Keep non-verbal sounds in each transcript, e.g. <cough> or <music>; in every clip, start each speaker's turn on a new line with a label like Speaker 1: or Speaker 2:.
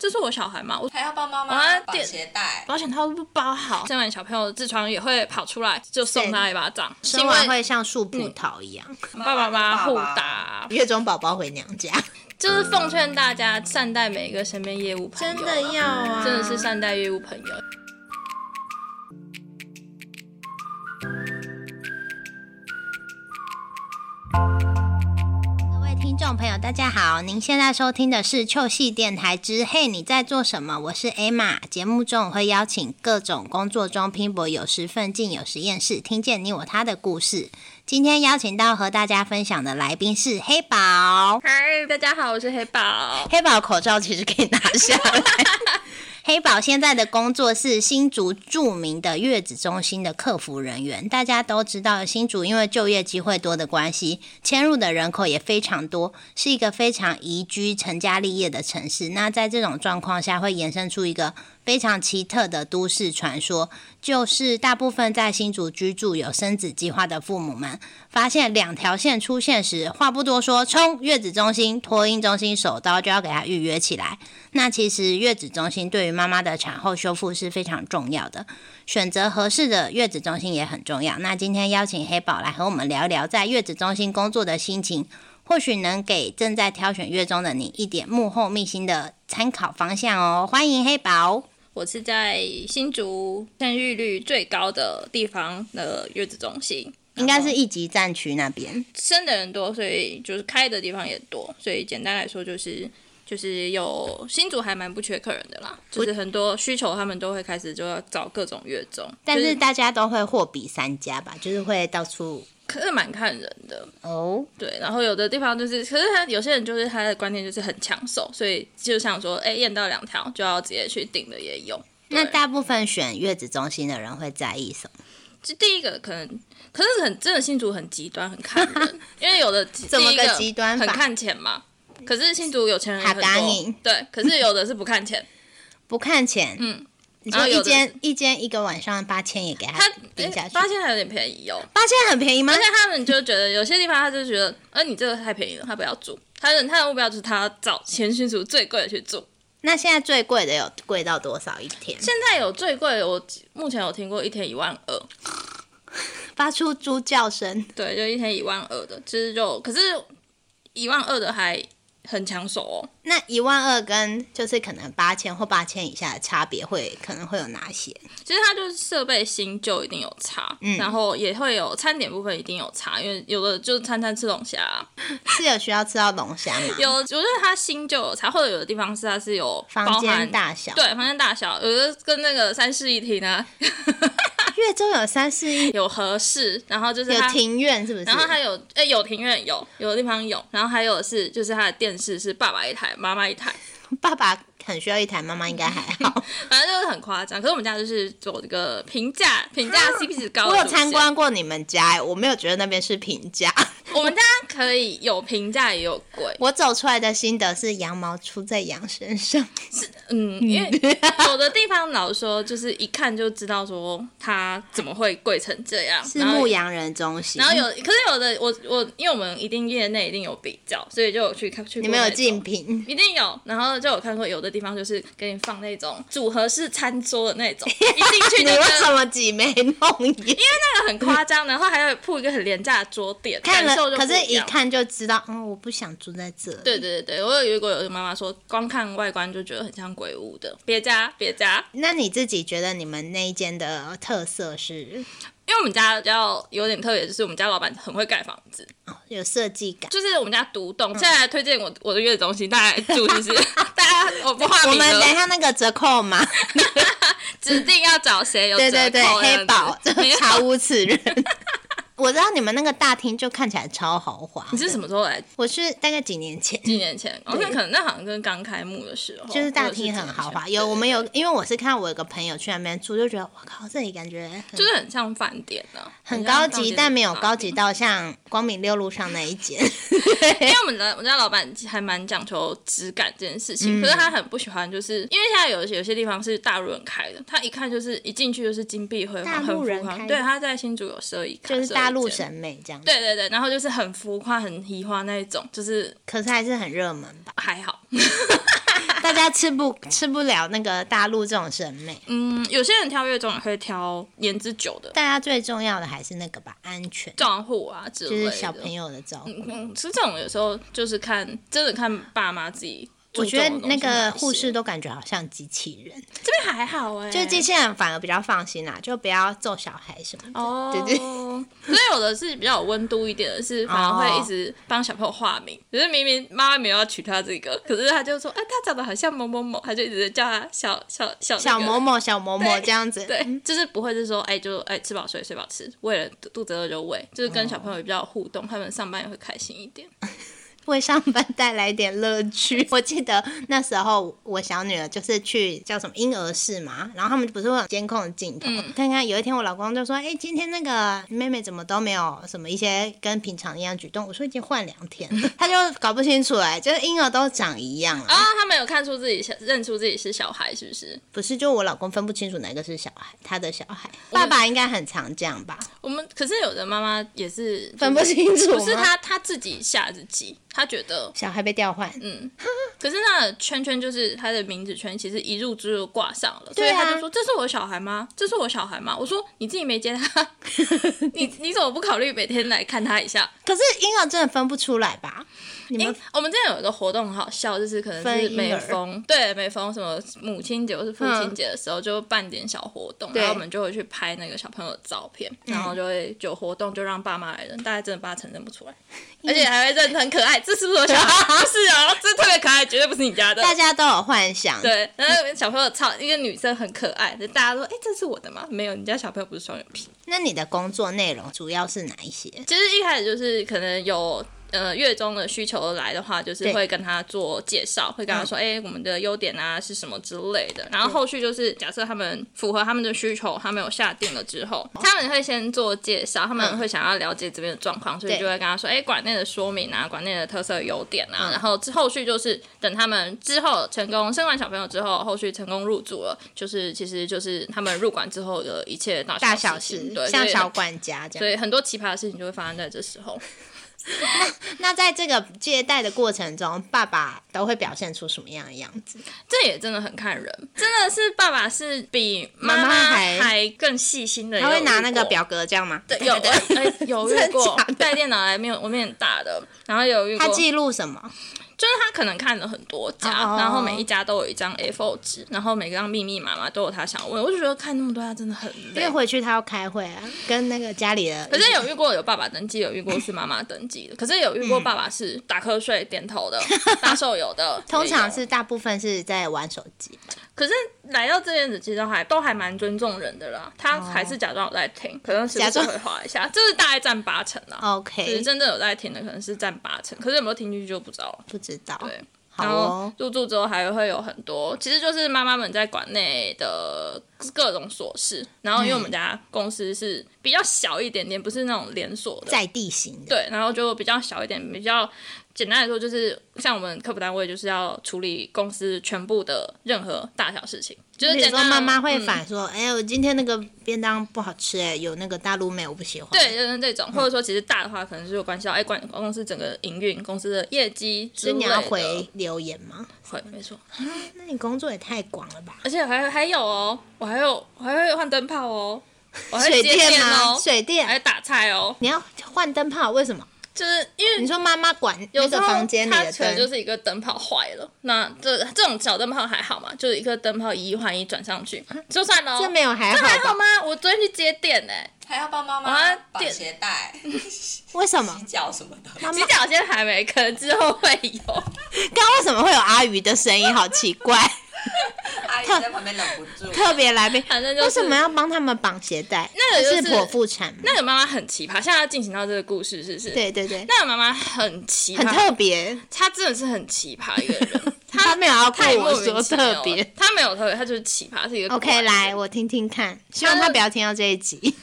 Speaker 1: 这是我小孩嘛，我
Speaker 2: 还要帮妈妈绑鞋带。
Speaker 1: 保险套都不包好，生完小朋友痔疮也会跑出来，就送他一巴掌，
Speaker 3: 生完会像树葡萄一样，
Speaker 1: 爸爸妈妈互打，
Speaker 3: 月中宝宝回娘家，
Speaker 1: 就是奉劝大家善待每一个身边业务朋友，
Speaker 3: 真的要啊，
Speaker 1: 真的是善待业务朋友。
Speaker 3: 听众朋友，大家好！您现在收听的是秋系电台之《嘿，你在做什么》？我是 Emma。节目中我会邀请各种工作中拼搏、有时奋进、有实验室，听见你我他的故事。今天邀请到和大家分享的来宾是黑宝。
Speaker 1: 嗨，大家好，我是黑宝。
Speaker 3: 黑宝口罩其实可以拿下来。<laughs> 黑宝现在的工作是新竹著名的月子中心的客服人员。大家都知道，新竹因为就业机会多的关系，迁入的人口也非常多，是一个非常宜居、成家立业的城市。那在这种状况下，会衍生出一个非常奇特的都市传说，就是大部分在新竹居住有生子计划的父母们，发现两条线出现时，话不多说，冲月子中心、托婴中心手刀就要给他预约起来。那其实月子中心对于妈妈的产后修复是非常重要的，选择合适的月子中心也很重要。那今天邀请黑宝来和我们聊聊在月子中心工作的心情，或许能给正在挑选月中的你一点幕后秘辛的参考方向哦。欢迎黑宝。
Speaker 1: 我是在新竹生育率最高的地方的月子中心，
Speaker 3: 应该是一级战区那边，
Speaker 1: 生的人多，所以就是开的地方也多，所以简单来说就是。就是有新竹还蛮不缺客人的啦，就是很多需求，他们都会开始就要找各种月中，
Speaker 3: 但
Speaker 1: 是
Speaker 3: 大家都会货比三家吧，就是会到处
Speaker 1: 可是蛮看人的，
Speaker 3: 哦。
Speaker 1: 对。然后有的地方就是，可是他有些人就是他的观念就是很抢手，所以就想说，哎，验到两条就要直接去订的也有。
Speaker 3: 那大部分选月子中心的人会在意什么？
Speaker 1: 就第一个可能，可是很真的新竹很极端，很看人，因为有的 <laughs>
Speaker 3: 怎么个极端
Speaker 1: 很看钱嘛。可是新竹有钱人也很
Speaker 3: 好答应
Speaker 1: 多，对。可是有的是不看钱，<laughs>
Speaker 3: 不看钱，
Speaker 1: 嗯，
Speaker 3: 你说一
Speaker 1: 然后有的
Speaker 3: 间一间一个晚上八千也给他
Speaker 1: 他
Speaker 3: 定下去，
Speaker 1: 八千还有点便宜哦。
Speaker 3: 八千很便宜吗
Speaker 1: 而？且他们就觉得有些地方他就觉得，呃，你这个太便宜了，他不要住。他的他的目标就是他找前新竹最贵的去住。
Speaker 3: 那现在最贵的有贵到多少一天？
Speaker 1: 现在有最贵的，我目前有听过一天一万二，<laughs>
Speaker 3: 发出猪叫声，
Speaker 1: 对，就一天一万二的，其实就可是一万二的还很抢手哦。
Speaker 3: 那一万二跟就是可能八千或八千以下的差别会可能会有哪些？
Speaker 1: 其实它就是设备新旧一定有差，
Speaker 3: 嗯
Speaker 1: 然后也会有餐点部分一定有差，因为有的就是餐餐吃龙虾啊，<laughs>
Speaker 3: 是有需要吃到龙虾吗？
Speaker 1: 有我觉得它新旧有差，或者有的地方是它是有包
Speaker 3: 房间大小，
Speaker 1: 对房间大小，有的跟那个三室一厅啊 <laughs>
Speaker 3: 月中有三室一，<laughs>
Speaker 1: 有合适，然后就是。
Speaker 3: 有庭院是不是？
Speaker 1: 然后还有，哎、有庭院有，有的地方有，然后还有是，就是它的电视是爸爸一台，妈妈一台，
Speaker 3: 爸爸很需要一台，妈妈应该还好。<laughs>
Speaker 1: 反正就是很夸张。可是我们家就是走这个平价，平价 CP 值高
Speaker 3: 我有参观过你们家，哎我没有觉得那边是平价。<laughs>
Speaker 1: 我们家可以有平价也有贵，
Speaker 3: 我走出来的心得是羊毛出在羊身上，是
Speaker 1: 嗯，因为 <laughs> 有的地方老说，就是一看就知道说它怎么会贵成这样，
Speaker 3: 是牧羊人中心。
Speaker 1: 然后有，可是有的我我，因为我们一定业内一定有比较，所以就有去看去
Speaker 3: 你们有竞品，
Speaker 1: 一定有，然后就有看过有的地方就是给你放那种组合式餐桌的那种，<laughs> 一进去
Speaker 3: 你
Speaker 1: 就
Speaker 3: 为什么挤眉弄眼？
Speaker 1: 因为那个很夸张，然后还要铺一个很廉价的桌垫，
Speaker 3: 看了，可是一。看就知道，嗯，我不想住在这里。
Speaker 1: 对对对对，我有遇过有个妈妈说，光看外观就觉得很像鬼屋的，别家别家，
Speaker 3: 那你自己觉得你们那一间的特色是
Speaker 1: 因为我们家比较有点特别，就是我们家老板很会盖房子，
Speaker 3: 哦有设计感？
Speaker 1: 就是我们家独
Speaker 3: 嗯
Speaker 1: 栋。现在来推荐我我的月子中心，大家来住，就是 <laughs> <laughs> 我不画
Speaker 3: 我们等一下那个折扣嘛，<laughs>
Speaker 1: 指定要找谁有
Speaker 3: 对对对，黑宝查无此人。我知道你们那个大厅就看起来超豪华。
Speaker 1: 你是什？么时候来？
Speaker 3: 我是大概几年前，
Speaker 1: 几年前？哦，那可能那好像跟刚开幕的时候，
Speaker 3: 就是大厅很豪华。有我们有，因为我是看我有个朋友去那边住，就觉得我靠，这里感觉
Speaker 1: 就是很像饭店呢，
Speaker 3: 很高级，但没有高级到像光明六路上那一间。<laughs>
Speaker 1: 因为我们的我们家老板还蛮讲求质感这件事情，
Speaker 3: 嗯
Speaker 1: 可是他很不喜欢，就是因为现在有有些地方是大陆人开的，他一看就是一进去就是金碧辉煌，很浮夸。对，他在新竹有设一卡，
Speaker 3: 就是大陆。审美这样。，
Speaker 1: 对对对，然后就是很浮夸、很移花那一种，就是
Speaker 3: 可是还是很热门吧？
Speaker 1: 还好。<laughs> <laughs>
Speaker 3: 大家吃不吃不了那个大陆这种审美。
Speaker 1: 嗯，有些人挑月中也会挑颜值久的
Speaker 3: 大家最重要的还是那个吧，安全，
Speaker 1: 账户啊之
Speaker 3: 就
Speaker 1: 类的。
Speaker 3: 是小朋友的照顾。
Speaker 1: 嗯，其实这种有时候就是看，真的看爸妈自己注
Speaker 3: 我觉。得那个护士都感觉好像机器人，
Speaker 1: 这边还好哎、<laughs>
Speaker 3: 就是机器人反而比较放心啦，就不要揍小孩什么的。
Speaker 1: 哦，
Speaker 3: 对对 <laughs>
Speaker 1: 所以有的是比较有温度一点的是，反而会一直帮小朋友化名，只是明明妈妈没有要取他这个，可是他就说，哎，他长得好像某某某，他就一直叫他小小小、那个
Speaker 3: 小某某小某某
Speaker 1: 对
Speaker 3: 这样子，
Speaker 1: 对，就是不会是说，哎，就哎吃饱睡，睡饱吃，为了肚肚子饿就喂，就是跟小朋友也比较有互动，他们上班也会开心一点。<laughs>
Speaker 3: 为上班带来一点乐趣。<laughs> 我记得那时候我小女儿就是去叫什么婴儿室嘛，然后他们不是会有监控的镜头，
Speaker 1: 嗯
Speaker 3: 看看有一天我老公就说：“哎、今天那个妹妹怎么都没有什么一些跟平常一样举动？”我说已经换两天了，<laughs> 他就搞不清楚哎、就是婴儿都长一样啊，
Speaker 1: 啊，他们有看出自己小，认出自己是小孩，是不是？
Speaker 3: 不是就我老公分不清楚哪个是小孩，他的小孩，爸爸应该很常这样吧？
Speaker 1: 我们可是有的妈妈也是
Speaker 3: 分不清楚
Speaker 1: 不是她她自己下日记，她觉得
Speaker 3: 小孩被调换，
Speaker 1: 嗯，可是那个圈圈就是他的名字圈，其实一入之就挂上了，所以他就说：“这是我小孩吗？这是我小孩吗？”我说：“你自己没接他，<laughs> 你你怎么不考虑每天来看他一下
Speaker 3: 可是婴儿真的分不出来吧？你？”们
Speaker 1: 因我们之前有一个活动很好笑，就是可能是每逢对每逢什么母亲节或是父亲节的时候，就办点小活动，
Speaker 3: 对
Speaker 1: 然后我们就会去拍那个小朋友的照片，然后就会有活动就让爸妈来认，大概真的八成认不出来，而且还会认得很可爱，这是不是我小孩？<laughs> 不是啊，这特别可爱，绝对不是你家的。
Speaker 3: 大家都有幻想，
Speaker 1: 对，然后小朋友超一个女生很可爱，就大家说，哎、这是我的吗？没有，你家小朋友不是双眼皮。
Speaker 3: 那你的工作内容主要是哪一些？
Speaker 1: 其实一开始就是可能有。呃，月中的需求来的话，就是会跟他做介绍，会跟他说，哎、我们的优点啊是什么之类的。然后后续就是，假设他们符合他们的需求，他们有下定了之后，他们会先做介绍，他们会想要了解这边的状况，所以就会跟他说，哎、馆内的说明啊，馆内的特色优点啊，然后之后续就是等他们之后成功生完小朋友之后，后续成功入住了，就是其实就是他们入馆之后的一切大
Speaker 3: 大小事
Speaker 1: 小事，对，
Speaker 3: 像小管家这样。
Speaker 1: 所以很多奇葩的事情就会发生在这时候。<laughs>
Speaker 3: 那在这个接待的过程中，爸爸都会表现出什么样的样子？
Speaker 1: 这也真的很看人，真的是爸爸是比妈
Speaker 3: 妈还
Speaker 1: 还更细心的。
Speaker 3: 他会拿那个
Speaker 1: 表。
Speaker 3: 格这样吗？
Speaker 1: 对，有
Speaker 3: 对
Speaker 1: 我哎有遇过带电脑来面我面很大的，然后有遇过，
Speaker 3: 他记录什么？
Speaker 1: 就是他可能看了很多家，
Speaker 3: 哦
Speaker 1: 然后每一家都有一张 A4 纸，然后每个张密密麻麻都有他想问，我就觉得看那么多家真的很累
Speaker 3: 因为。回去他要开会啊，跟那个家里的。
Speaker 1: 可是有遇过有爸爸登记，有遇过是妈妈登记的，可是有遇过爸爸是打瞌睡、点头的、<laughs> 打手游的，
Speaker 3: 通常是大部分是在玩手机。
Speaker 1: 可是来到这边子，其实还都还蛮尊重人的啦。他还是假装有在听，可能
Speaker 3: 假装
Speaker 1: 会划一下，这是大概占八成啦。就是
Speaker 3: OK，
Speaker 1: 真正有在听的，可能是占八成，可是有没有听进去就不知道了。
Speaker 3: 不知道。
Speaker 1: 对，
Speaker 3: 好
Speaker 1: 然后
Speaker 3: 哦。
Speaker 1: 入住之后还会有很多，其实就是妈妈们在馆内的各种琐事。然后因为我们家公司是比较小一点点，不是那种连锁的，
Speaker 3: 在地型的，
Speaker 1: 对，然后就比较小一点，比较简单来说，就是像我们客服单位就是要处理公司全部的任何大小事情，就是
Speaker 3: 比如说
Speaker 1: 简单
Speaker 3: 妈妈会
Speaker 1: 嗯
Speaker 3: 反说：“哎、我今天那个便当不好吃、哎，有那个大陆妹，我不喜欢。”
Speaker 1: 对，就是这种，或者说其实大的话，可能是有关系到哎，管公司整个营运、公司的业绩之
Speaker 3: 所以你要回留言吗？
Speaker 1: 会，没错。
Speaker 3: 那你工作也太广了吧？
Speaker 1: 而且还还有哦，我还有我还会换灯泡哦，我还会
Speaker 3: 水
Speaker 1: 接
Speaker 3: 电吗？
Speaker 1: 哦，
Speaker 3: 水电，
Speaker 1: 还会打菜哦，
Speaker 3: 你要换灯泡，为什么？
Speaker 1: 就是因为
Speaker 3: 你说妈妈管那个
Speaker 1: 有时候
Speaker 3: 房间里的
Speaker 1: 它可能就，是一个灯泡坏了，那这这种小灯泡还好嘛，就是一个灯泡一换一转上去就算了哦。
Speaker 3: 这没有还好这？
Speaker 1: 还好吗？我昨天去接电呢、
Speaker 2: 还要帮妈
Speaker 1: 啊
Speaker 2: 妈绑
Speaker 1: 电
Speaker 2: 鞋带、<laughs>
Speaker 3: 为什么
Speaker 2: 洗？脚什么的。
Speaker 3: 妈妈
Speaker 1: 洗脚现在还没，可能之后会有。
Speaker 3: 刚刚为什么会有阿鱼的声音？好奇怪，<laughs> <laughs>
Speaker 2: 阿姨在旁边忍不住，
Speaker 3: 特别来宾，
Speaker 1: 反正就是
Speaker 3: 为什么要帮他们绑鞋带？
Speaker 1: 那个就是
Speaker 3: 是剖腹产？
Speaker 1: 那个妈妈很奇葩，现在要进行到这个故事，是不是？。
Speaker 3: 对对对，
Speaker 1: 那个妈妈很奇葩，
Speaker 3: 很特别。
Speaker 1: 她真的是很奇葩一个人。<laughs>
Speaker 3: 他没有要
Speaker 1: 太莫
Speaker 3: 跟我说特别。
Speaker 1: 她没有特别，她就是奇葩，是一个
Speaker 3: OK，来，我听听看，希望他不要听到这一集。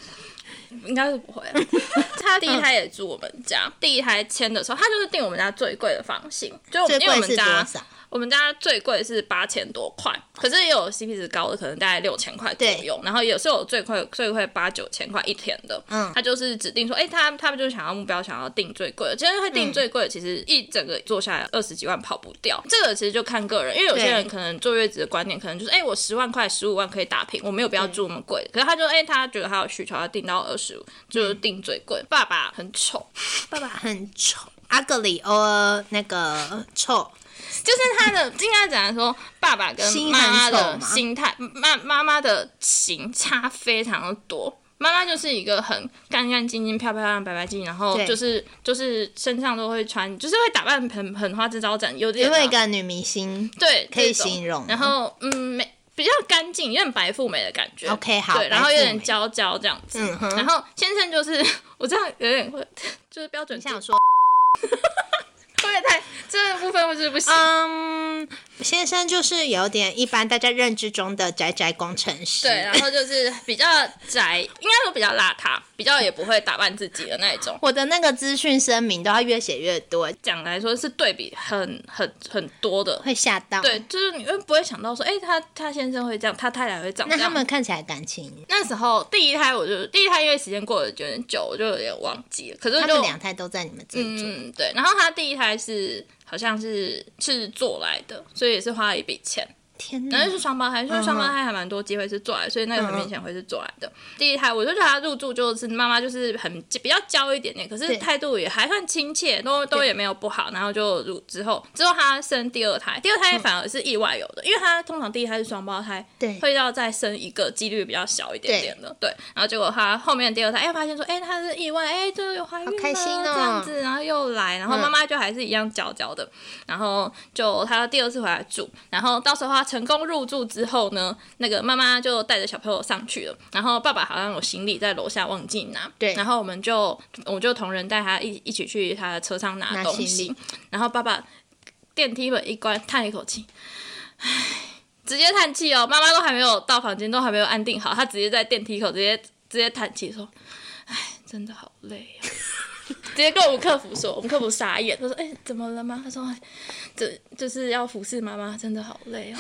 Speaker 1: 应该是不会、啊。<laughs> 他第一胎也住我们家，第一胎签的时候，他就是订我们家最贵的房型，就因为我们家
Speaker 3: 少？
Speaker 1: 我我们家最贵是八千多块，可是也有 CP 值高的，可能大概六千块左右。然后也是有最贵最贵八九千块一天的。嗯，他就是指定说，哎，他他们就是想要目标，想要定最贵的。其实会定最贵的，其实一整个做下来二十几万跑不掉。这个其实就看个人，因为有些人可能坐月子的观念可能就是，哎，我十万块、十五万可以打平，我没有必要住那么贵。可是他就，哎，他觉得他有需求，要定到二十五，就是定最贵。爸爸很丑，
Speaker 3: 爸爸很丑，ugly or 那个丑。
Speaker 1: 就是他的应该讲说，爸爸跟妈妈的心态，妈妈妈的型差非常的多。妈妈就是一个很干干净净、漂漂亮、白白净，然后就是就是身上都会穿，就是会打扮很很花枝招展，有点
Speaker 3: 因为一个女明星，
Speaker 1: 对，
Speaker 3: 可以形容。
Speaker 1: 然后嗯，美比较干净，有点白富美的感觉。
Speaker 3: OK，好，
Speaker 1: 对，然后有点娇娇这样子。然后先生就是 <laughs> 我这样有点会，就是标准
Speaker 3: 想说。<laughs> <laughs>
Speaker 1: 会不会太这部分，我是不行？
Speaker 3: 嗯，先生就是有点一般大家认知中的宅宅工程师，
Speaker 1: 对，然后就是比较宅，应该说比较邋遢，比较也不会打扮自己的那一种。
Speaker 3: 我的那个资讯声明都要越写越多，
Speaker 1: 讲来说是对比很很很多的，
Speaker 3: 会吓到。
Speaker 1: 对，就是你会不会想到说，哎，他他先生会这样，他太太会这样？
Speaker 3: 那他们看起来感情？
Speaker 1: 那时候第一胎我就第一胎，因为时间过得有点久，我就有点忘记了。可是他
Speaker 3: 们两胎都在你们这
Speaker 1: 里嗯，对。然后他第一胎。还是好像是制作来的，所以也是花了一笔钱。
Speaker 3: 天，
Speaker 1: 那是双胞胎，所以双胞胎还蛮多机会是做来，所以那个很明显会是做来的。第一胎我就觉得他入住就是妈妈就是很比较娇一点点，可是态度也还算亲切，都都也没有不好。然后就入之后，之后他生第二胎，第二胎反而是意外有的，因为他通常第一胎是双胞胎，
Speaker 3: 对，
Speaker 1: 会要再生一个几率比较小一点点的，对。然后结果他后面第二胎，哎，发现说，哎，他是意外，哎，就有怀孕了，这样子，然后又来，然后妈妈就还是一样娇娇的，然后就他第二次回来住，然后到时候他成功入住。之后呢，那个妈妈就带着小朋友上去了，然后爸爸好像有行李在楼下忘记拿，
Speaker 3: 对，
Speaker 1: 然后我们就我就同仁带他一一起去他的车上拿东西，然后爸爸电梯门一关，叹一口气，唉，直接叹气哦，妈妈都还没有到房间，都还没有安定好，他直接在电梯口直接直接叹气说，唉，真的好累啊，<laughs> 直接跟我们客服说，我们客服傻眼，他说，哎，怎么了吗？他说，这就是要服侍妈妈，真的好累啊。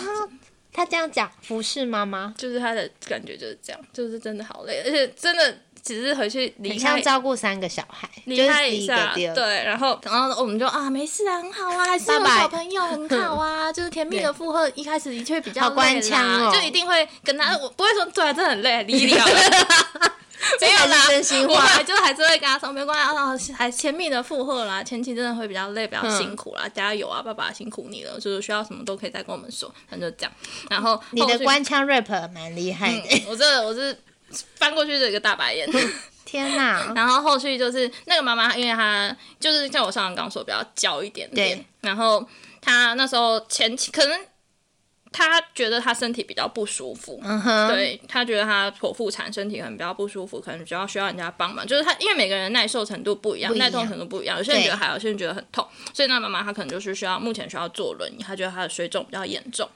Speaker 3: 他这样讲服侍妈妈，
Speaker 1: 就是他的感觉就是这样，就是真的好累，而且真的只是回去离
Speaker 3: 开照顾三个小孩，
Speaker 1: 离开一下，对，然后然后我们就啊没事啊，很好啊，还是有小朋友很好啊，<laughs> 就是甜蜜的负荷一开始的确比较
Speaker 3: 累啦，
Speaker 1: 就一定会跟他，我不会说对啊，真的很累，离 <laughs> 离了。<laughs> 没有啦，
Speaker 3: 真心话，
Speaker 1: 就还是会跟他说没关系啊，还甜蜜的负荷啦，前期真的会比较累，比较辛苦啦，加油啊，爸爸辛苦你了，就是需要什么都可以再跟我们说，那就这样。然后
Speaker 3: 你的官腔 rap 蛮厉害的，
Speaker 1: 我这我是翻过去的一个大白眼，<laughs>
Speaker 3: 天哪！
Speaker 1: 然后后续就是那个妈妈，因为她就是像我上刚刚说比较娇一点点，然后她那时候前期可能。他觉得他身体比较不舒服，对他觉得他剖腹产身体可能比较不舒服，可能比较需要人家帮忙。就是他因为每个人耐受程度不一样，耐痛程度不一样，有些人觉得还好，有些人觉得很痛，所以那妈妈她可能就是需要目前需要坐轮椅，她觉得她的水肿比较严重。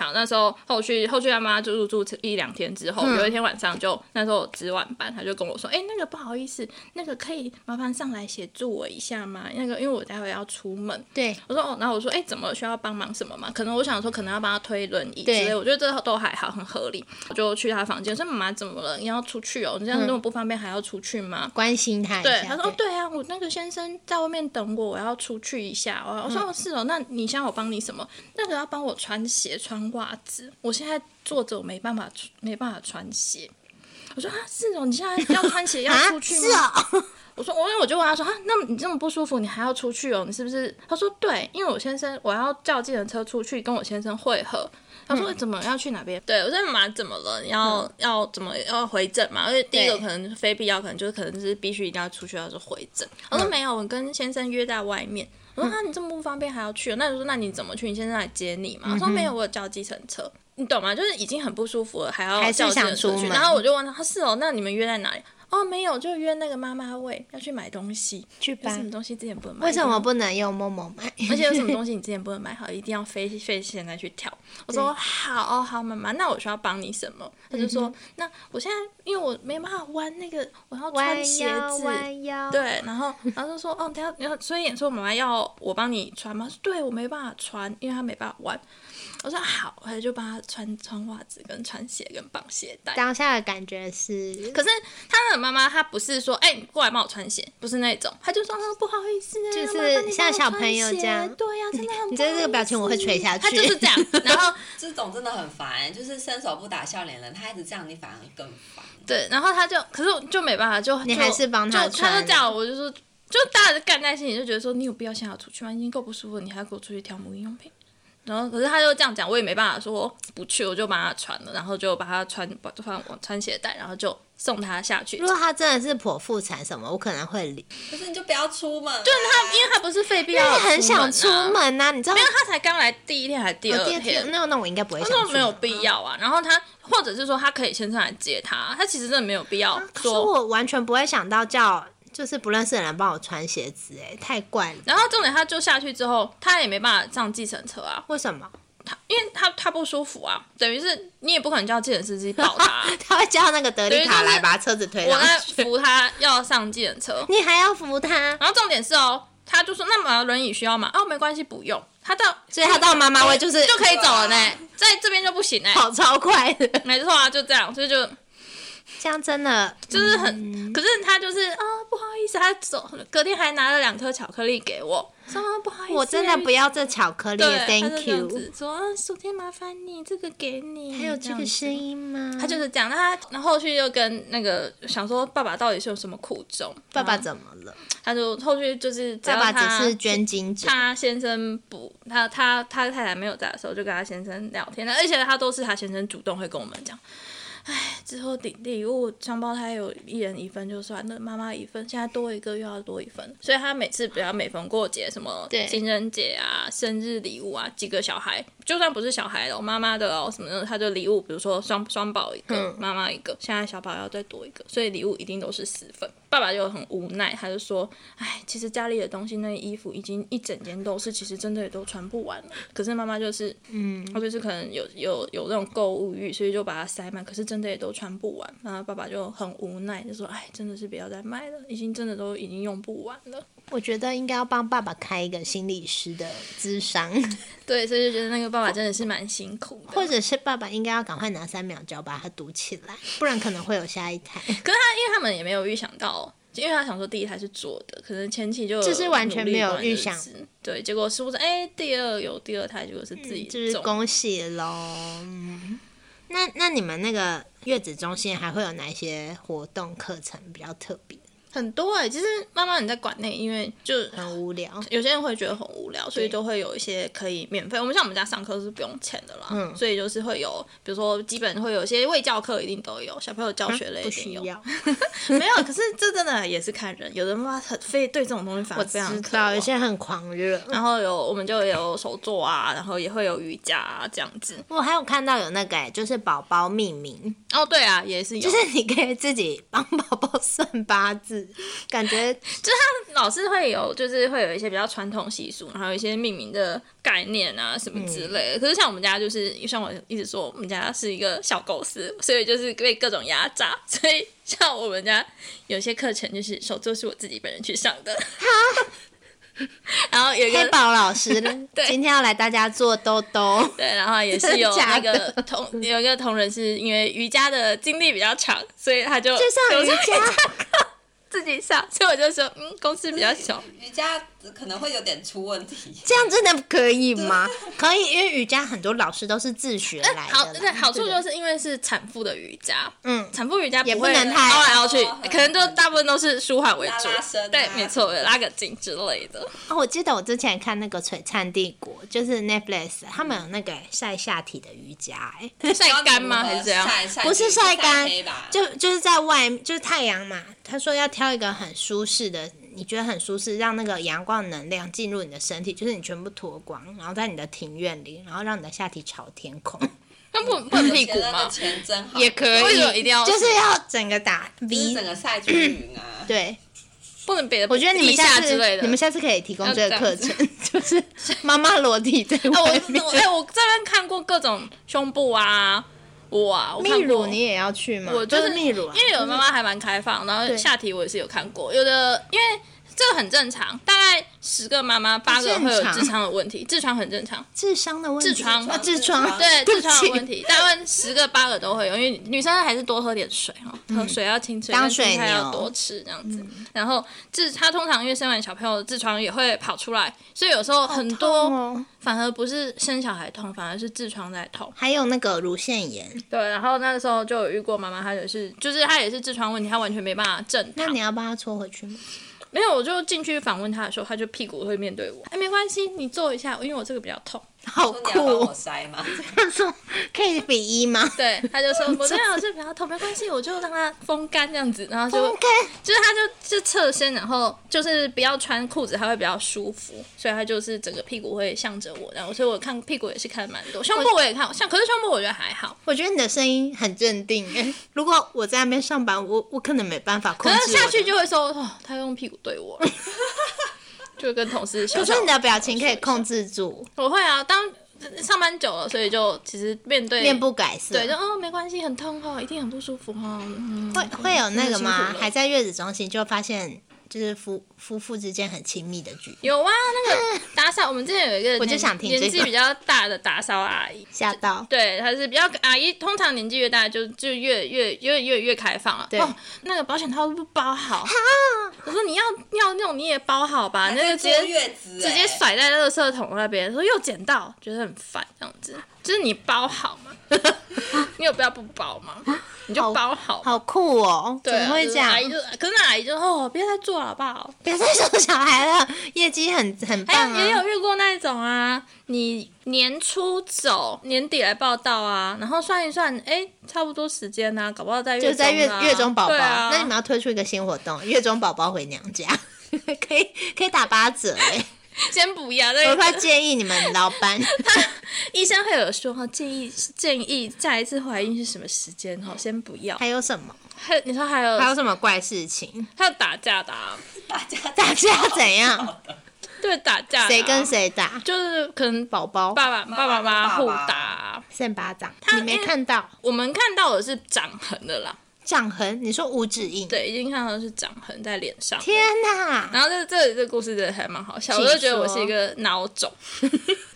Speaker 1: 好，那时候后续后续他妈就入住一两天之后，有一天晚上就那时候值晚班，他就跟我说：“哎，那个不好意思，那个可以麻烦上来协助我一下吗？那个因为我待会要出门。”
Speaker 3: 对，
Speaker 1: 我说：“哦。”然后我说：“哎，怎么需要帮忙什么吗？可能我想说，可能要帮他推轮椅之类。我觉得这都还好，很合理。我就去他房间说：“妈妈怎么了？你要出去哦？你这样那么不方便，还要出去吗？”
Speaker 3: 关心他。
Speaker 1: 对，他说：“哦，对啊，我那个先生在外面等我，我要出去一下。”我我说：“哦，是哦，那你想我帮你什么？那个要帮我穿鞋、穿袜子。”我现在坐着，我没办法，没办法穿鞋。我说啊，是哦，你现在要穿鞋要出去吗？
Speaker 3: 是哦。
Speaker 1: 我说，我我就问他说啊，那你这么不舒服，你还要出去哦？你是不是？他说对，因为我先生我要叫计程车出去跟我先生会合。他说怎么要去哪边？对我说妈怎么了？你要要怎么要回诊嘛？因为第一个可能非必要，可能就是可能是必须一定要出去，要是回诊。我说没有，我跟先生约在外面。我说啊你这么不方便还要去？那就说那你怎么去？你先生来接你嘛？我说没有，我有叫计程车。你懂吗？就是已经很不舒服了，还要叫计程车去。然后我就问他，他是哦，那你们约在哪里？哦，没有，就约那个妈妈喂要去买东西，
Speaker 3: 去吧
Speaker 1: 有什。么东西之前不能买？
Speaker 3: 为什么不能用某某买？
Speaker 1: 而且有什么东 <laughs> 西你之前不能买好，一定要非非现在去挑。我说好哦好妈妈，那我需要帮你什么？他就说、那我现在因为我没办法弯那个，我要穿鞋，子。
Speaker 3: 弯腰。
Speaker 1: 对，然后然后就说哦，等一下，然后所以说妈妈要我帮你穿吗？对我没办法穿，因为他没办法弯。我说好，我就帮他穿穿袜子、跟穿鞋、跟绑鞋带。
Speaker 3: 当下的感觉是，
Speaker 1: 可是他的妈妈，她不是说，哎、你过来帮我穿鞋，不是那种，她就说，哦，不好意思、哎
Speaker 3: 就是像小朋友这样
Speaker 1: 对呀、真的很。
Speaker 3: 你这这个表情我会垂下去。
Speaker 1: 他就是这样，<laughs> 然后 <laughs>
Speaker 2: 这种真的很烦，就是伸手不打笑脸人，他一直这样，你反而更烦。
Speaker 1: 对，然后他就，可是就没办法，就就
Speaker 3: 你还是帮他
Speaker 1: 就他就这样，我就说，就大家就干在心里，就觉得说，你有必要现在要出去吗？已经够不舒服了，你还要给我出去挑母婴用品。然后，可是他就这样讲，我也没办法说不去，我就帮他穿了，然后就把他穿，把穿我穿鞋带，然后就送他下去。
Speaker 3: 如果他真的是剖腹产什么，我可能会理。
Speaker 2: 可是你就不要出门、啊，
Speaker 1: 就是他，因为他不是非必要
Speaker 3: 你很想出
Speaker 1: 出门啊，
Speaker 3: 你知道
Speaker 1: 没有，他才刚来第一天还是第二天
Speaker 3: 天，，那那我应该不会
Speaker 1: 他
Speaker 3: 想出门。
Speaker 1: 说没有必要啊。然后他或者是说他可以先上来接他，他其实真的没有必要
Speaker 3: 可是
Speaker 1: 说。
Speaker 3: 我完全不会想到叫就是不认识的人帮我穿鞋子，哎，太怪了。
Speaker 1: 然后重点他就下去之后，他也没办法上计程车啊，
Speaker 3: 为什么？
Speaker 1: 他因为他他不舒服啊，等于是你也不可能叫计程司机抱他啊、<laughs>
Speaker 3: 他会叫那个德利卡来把车子推
Speaker 1: 我在
Speaker 3: 上去，
Speaker 1: 扶他要上计程车，<laughs>
Speaker 3: 你还要扶他，
Speaker 1: 然后重点是哦，他就说那么轮椅需要吗？哦，没关系，不用。他到
Speaker 3: 所以他到妈妈位就是
Speaker 1: 就可以走了呢，在这边就不行呢，
Speaker 3: 跑超快的，
Speaker 1: 没错啊，就这样，所以就
Speaker 3: 这样真的
Speaker 1: 就是很，可是他就是啊、不好意思，他走，隔天还拿了两颗巧克力给我，说、啊、不好意思，
Speaker 3: 我真的不要这巧克力，Thank you。
Speaker 1: 子说啊，昨天麻烦你，这个给你，
Speaker 3: 还有这个声
Speaker 1: 音。
Speaker 3: 吗？
Speaker 1: 他就是这样，那他然后后续又跟那个想说爸爸到底是有什么苦衷？
Speaker 3: 爸爸怎么了？
Speaker 1: 他就后续就是只
Speaker 3: 爸爸只是捐精者，
Speaker 1: 他先生不，他他他太太没有在的时候，就跟他先生聊天，而且他都是他先生主动会跟我们讲。唉，之后礼礼物双胞胎有一人一份就算了，妈妈一份，现在多一个又要多一份，所以他每次比较每逢过节，什么
Speaker 3: 对
Speaker 1: 情人节啊、生日礼物啊，几个小孩，就算不是小孩哦，妈妈的哦什么的，他就礼物，比如说双双宝一个，
Speaker 3: 嗯
Speaker 1: 妈妈一个，现在小宝要再多一个，所以礼物一定都是四份。爸爸就很无奈，他就说：“哎，其实家里的东西，那衣服已经一整间都是，其实真的也都穿不完了。可是妈妈就是，嗯，她就是可能有有有那种购物欲，所以就把它塞满。可是真的也都穿不完。然后爸爸就很无奈，就说：哎，真的是不要再买了，已经真的都已经用不完了。
Speaker 3: 我觉得应该要帮爸爸开一个心理师的智商，<laughs>
Speaker 1: 对，所以就觉得那个爸爸真的是蛮辛苦的。
Speaker 3: 或者是爸爸应该要赶快拿三秒胶把它堵起来，不然可能会有下一胎。
Speaker 1: 可是他，因为他们也没有预想到，因为他想说第一胎是做的，可能前期就
Speaker 3: 就是完全没有预想
Speaker 1: 对，结果是不是哎，第二有第二胎，结果是自己
Speaker 3: 就是恭喜喽。嗯那那你们那个月子中心还会有哪些活动课程比较特别？
Speaker 1: 很多哎、其实妈妈你在馆内，因为就
Speaker 3: 很无聊，
Speaker 1: 有些人会觉得很无聊，所以都会有一些可以免费。我们像我们家上课是不用钱的啦，
Speaker 3: 嗯
Speaker 1: 所以就是会有，比如说基本会有些卫教课，一定都有，小朋友教学类
Speaker 3: 不
Speaker 1: 一定有。<laughs> 没有，可是这真的也是看人，有的妈妈很非对这种东西反而非常
Speaker 3: 知道有些很狂热。
Speaker 1: 然后有我们就有手作啊，然后也会有瑜伽啊这样子。
Speaker 3: 我还有看到有那个、欸，就是宝宝命名，
Speaker 1: 哦，对啊，也是有，
Speaker 3: 就是你可以自己帮宝宝算八字，感觉 <laughs> 就他
Speaker 1: 老是会有，就是会有一些比较传统习俗，然后有一些命名的概念啊什么之类的。可是像我们家就是，像我一直说，我们家是一个小公司，所以就是被各种压榨。所以像我们家有些课程就是手作是我自己本人去上的，<laughs> 然后有一个。
Speaker 3: 黑宝老师 <laughs>
Speaker 1: 对
Speaker 3: 今天要来大家做兜兜，
Speaker 1: 对，然后也是有那个同有一个同仁是因为瑜伽的经历比较长，所以他就
Speaker 3: 就上瑜
Speaker 1: 有
Speaker 3: 伽。
Speaker 1: 自己笑，所以我就说，嗯，公司比较小，
Speaker 2: 可能会有点出问题。
Speaker 3: 这样真的可以吗？可以，因为瑜伽很多老师都是自学来的啦。
Speaker 1: 好，对，好处就是因为是产妇的瑜伽，
Speaker 3: 嗯，
Speaker 1: 产妇瑜伽
Speaker 3: 也
Speaker 1: 不
Speaker 3: 能太
Speaker 1: 凹来凹去
Speaker 2: 哦，
Speaker 1: 可能就大部分都是舒缓为主
Speaker 2: 拉拉伸啊，
Speaker 1: 对，没错，拉个筋之类的。
Speaker 3: 哦，我记得我之前看那个《璀璨帝国》，就是 Netflix，他们有那个晒下体的瑜伽、哎，
Speaker 1: 晒干吗？还是怎样？
Speaker 2: 晒晒
Speaker 3: 不是晒干？就就是在外，就是太阳嘛。他说要挑一个很舒适的，你觉得很舒适，让那个阳光能量进入你的身体，就是你全部脱光，然后在你的庭院里，然后让你的下体朝天空。<laughs>
Speaker 1: 那那不不能屁股吗？
Speaker 3: 也可
Speaker 1: 为什么
Speaker 3: 以，
Speaker 1: 一定要
Speaker 3: 就是要整个打 V
Speaker 2: 整。个赛均匀啊。<clears throat>
Speaker 3: 对，<clears throat>
Speaker 1: 不能别的，
Speaker 3: 我觉得你们下次。你们下次可以提供这个课程，就是妈妈裸体在
Speaker 1: 啊，我
Speaker 3: 外面。
Speaker 1: 我哎、我这边看过各种胸部啊，哇，我
Speaker 3: 泌
Speaker 1: 看过。
Speaker 3: 乳你也要去吗？
Speaker 1: 我就是
Speaker 3: 秘鲁啊，
Speaker 1: 因为有的妈妈还蛮开放，然后
Speaker 3: 对。
Speaker 1: 下体我也是有看过，有的因为这个很正常，大概十个妈妈八个会有痔疮的问题，痔疮很正常。
Speaker 3: 痔疮的问题，
Speaker 1: 痔疮
Speaker 3: 啊，痔疮，
Speaker 1: 对 <laughs> 痔疮的问题，大概十个八个都会有，因为女生还是多喝点水哈，喝水要清水，
Speaker 3: 当水
Speaker 1: 还要多吃这样子。然后痔，她通常因为生完小朋友痔疮也会跑出来，所以有时候很多
Speaker 3: 哦。
Speaker 1: 反而不是生小孩痛，反而是痔疮在痛。
Speaker 3: 还有那个乳腺炎，
Speaker 1: 对，然后那个时候就有遇过妈妈，她也是，就是她也是痔疮问题，她完全没办法正躺
Speaker 3: 那你。要帮她搓回去吗？
Speaker 1: 没有，我就进去访问他的时候，他就屁股会面对我，哎，没关系，你坐一下，因为我这个比较痛。
Speaker 3: 好
Speaker 2: 说你要帮我
Speaker 3: 酷！
Speaker 2: 塞吗？
Speaker 3: 他说可以比一吗？
Speaker 1: 对，他就说 <laughs> 我这样是比较痛，没关系，我就让它风干这样子，然后就
Speaker 3: OK，
Speaker 1: 就是他就就侧身，然后就是不要穿裤子，他会比较舒服，所以他就是整个屁股会向着我，然后所以我看屁股也是看蛮多，胸部我也看，像可是胸部我觉得还好，
Speaker 3: 我觉得你的声音很镇定哎。如果我在那边上班，我我可能没办法控制。
Speaker 1: 可是下去就会说，哦，他用屁股对我，<laughs> 就跟同事小小
Speaker 3: 可是你的表情可以控制住，
Speaker 1: 我会啊，当上班久了，所以就其实面对
Speaker 3: 面不改色。
Speaker 1: 对，就哦没关系，很痛哦，一定很不舒服哦。嗯，
Speaker 3: 会会有那个吗？还在月子中心就发现，就是夫夫妇之间很亲密的举动，
Speaker 1: 有啊，那个打扫，我们之前有一个
Speaker 3: 我就想听这个
Speaker 1: 年纪比较大的打扫阿姨。
Speaker 3: 吓到。
Speaker 1: 对，她是比较阿姨，通常年纪越大就就越越越越越开放了。
Speaker 3: 对
Speaker 1: 哦，那个保险套不包好，我说你要要那种你也包好吧，那个直接直接
Speaker 2: 哎
Speaker 1: 甩在垃圾桶那边，说又捡到，觉得很烦这样子。就是你包好嘛，<laughs> 你有必要不包吗？你就包好。
Speaker 3: 好酷哦！
Speaker 1: 对啊，
Speaker 3: 怎么会这样
Speaker 1: 就是阿？姨就，可是阿姨就哦，别再做了好不好？
Speaker 3: 别再生小孩了，业绩很很棒啊！
Speaker 1: 有也有遇过那一种啊，你年初走，年底来报道啊，然后算一算，哎，差不多时间呐、搞不好在月
Speaker 3: 就是在月月中宝宝，
Speaker 1: 啊、
Speaker 3: 那你们要推出一个新活动，月中宝宝回娘家，<laughs> 可以可以打八折哎！<laughs>
Speaker 1: 先不要，这
Speaker 3: 我快建议你们老板，<laughs>
Speaker 1: 医生会有说哈，建议建议下一次怀孕是什么时间哈，先不要。
Speaker 3: 还有什么？
Speaker 1: 还有你说还有
Speaker 3: 还有什么怪事情？
Speaker 1: 还有打架的、啊，
Speaker 2: 打架
Speaker 3: 打架怎样？
Speaker 1: 对打架啊、
Speaker 3: 谁跟谁打？
Speaker 1: 就是可能
Speaker 3: 宝宝
Speaker 1: 爸爸爸爸妈妈互打啊、
Speaker 3: 扇巴掌，你没看到
Speaker 1: 我们看到的是掌痕的啦，
Speaker 3: 掌痕？你说五指印？
Speaker 1: 对，已经看到的是掌痕在脸上。
Speaker 3: 天哪！
Speaker 1: 然后这这这故事真的还蛮好笑，
Speaker 3: 请
Speaker 1: 我就觉得我是一个孬种。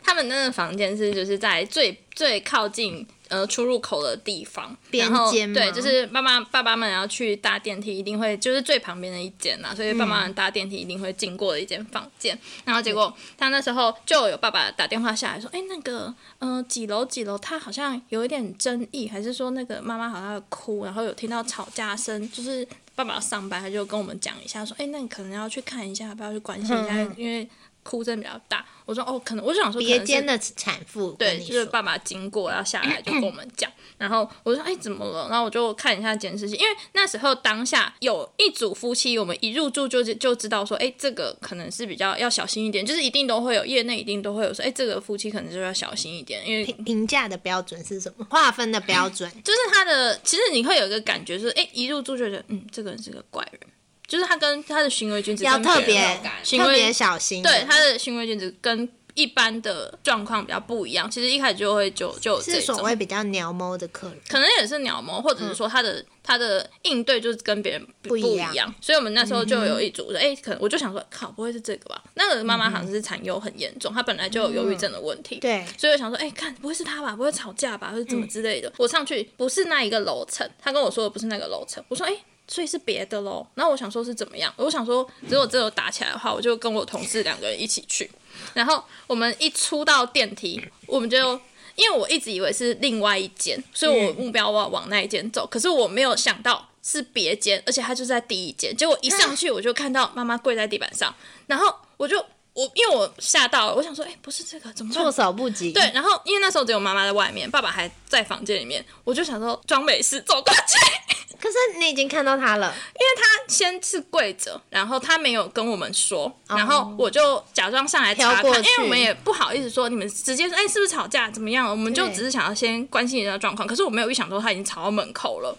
Speaker 1: 他们那个房间是就是在最最靠近呃出入口的地方，
Speaker 3: 边
Speaker 1: 对，就是爸妈爸爸们要去搭电梯，一定会就是最旁边的一间呐，所以爸妈们搭电梯一定会经过的一间房间。然后结果他那时候就有爸爸打电话下来说，哎，那个呃几楼几楼，他好像有一点争议，还是说那个妈妈好像要哭，然后有听到吵架声，就是。爸爸要上班，他就跟我们讲一下，说：“哎、那你可能要去看一下，要不要去关心一下，
Speaker 3: 嗯嗯。
Speaker 1: 因为哭声比较大。”我说：“哦，可能。”我就想说
Speaker 3: 别间的产妇
Speaker 1: 对，就是爸爸经过要下来就跟我们讲，然后我说：“哎、怎么了？”然后我就看一下监视器，因为那时候当下有一组夫妻，我们一入住就就知道说：“哎、这个可能是比较要小心一点，就是一定都会有业内一定都会有说：‘哎、这个夫妻可能就要小心一点，因为
Speaker 3: 评 <laughs> 评价的标准是什么？划分的标准。
Speaker 1: 就是他的，其实你会有一个感觉，就是哎、一入住就觉得，嗯，这个人是个怪人，就是他跟他的行为举止
Speaker 3: 要
Speaker 1: 跟别人
Speaker 3: 特别特别小心。
Speaker 1: 对他的行为举止跟一般的状况比较不一样。其实一开始就会就就这
Speaker 3: 是所
Speaker 1: 种，
Speaker 3: 谓比较鸟猫的客人，
Speaker 1: 可能也是鸟猫，或者是说他的、他的应对就是跟别人不
Speaker 3: 不一样
Speaker 1: 样，所以我们那时候就有一组，哎、可能我就想说，靠，不会是这个吧？那个妈妈好像是产忧很严重，她本来就有忧郁症的问题，
Speaker 3: 对，
Speaker 1: 所以我想说，哎、看不会是他吧？不会吵架吧？或者怎么之类的？我上去不是那一个楼层，他跟我说的不是那个楼层。我说，哎、所以是别的喽。然后我想说是怎么样？我想说，如果真的有打起来的话，我就跟我同事两个人一起去。然后我们一出到电梯，我们就。因为我一直以为是另外一间，所以我目标我要往那一间走。可是我没有想到是别间，而且它就在第一间。结果一上去我就看到妈妈跪在地板上，然后我就我因为我吓到了，我想说，哎、不是这个，怎么
Speaker 3: 措手不及。
Speaker 1: 对，，然后因为那时候只有妈妈在外面，爸爸还在房间里面，我就想说装没事走过去，
Speaker 3: 可是你已经看到他了，因为
Speaker 1: 他先是跪着，然后他没有跟我们说，然后我就假装上来查看，因为我们也不好意思说你们直接说，哎、是不是吵架怎么样？我们就只是想要先关心一下状况，可是我没有预想说他已经吵到门口了。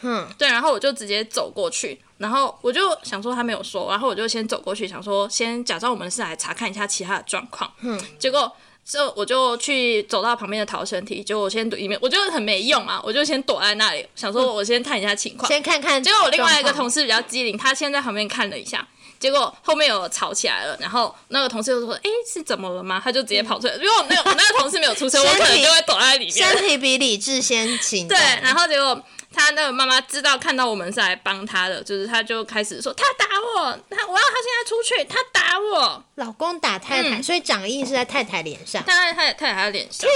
Speaker 3: 嗯，
Speaker 1: 对，然后我就直接走过去，然后我就想说他没有说，然后我就先走过去，想说先假装我们是来查看一下其他的状况。嗯，结果就我就去走到旁边的逃生梯，结果我先躲里面，我觉得很没用啊，我就先躲在那里，想说我先看一下情况。
Speaker 3: 先看看。
Speaker 1: 结果我另外一个同事比较机灵，他先在旁边看了一下。结果后面有吵起来了，然后那个同事就说：“哎、是怎么了吗？”他就直接跑出来。如果我那个我那个同事没有出声，<laughs> 我可能就会躲在里面。
Speaker 3: 身体比理智先行。
Speaker 1: 对，然后结果他那个妈妈知道看到我们是来帮他的，就是他就开始说他打我，他我要他现在出去，他打我，
Speaker 3: 老公打太太，
Speaker 1: 嗯
Speaker 3: 所以掌印是在太太脸上。
Speaker 1: 但他他他在他的脸上。
Speaker 3: 天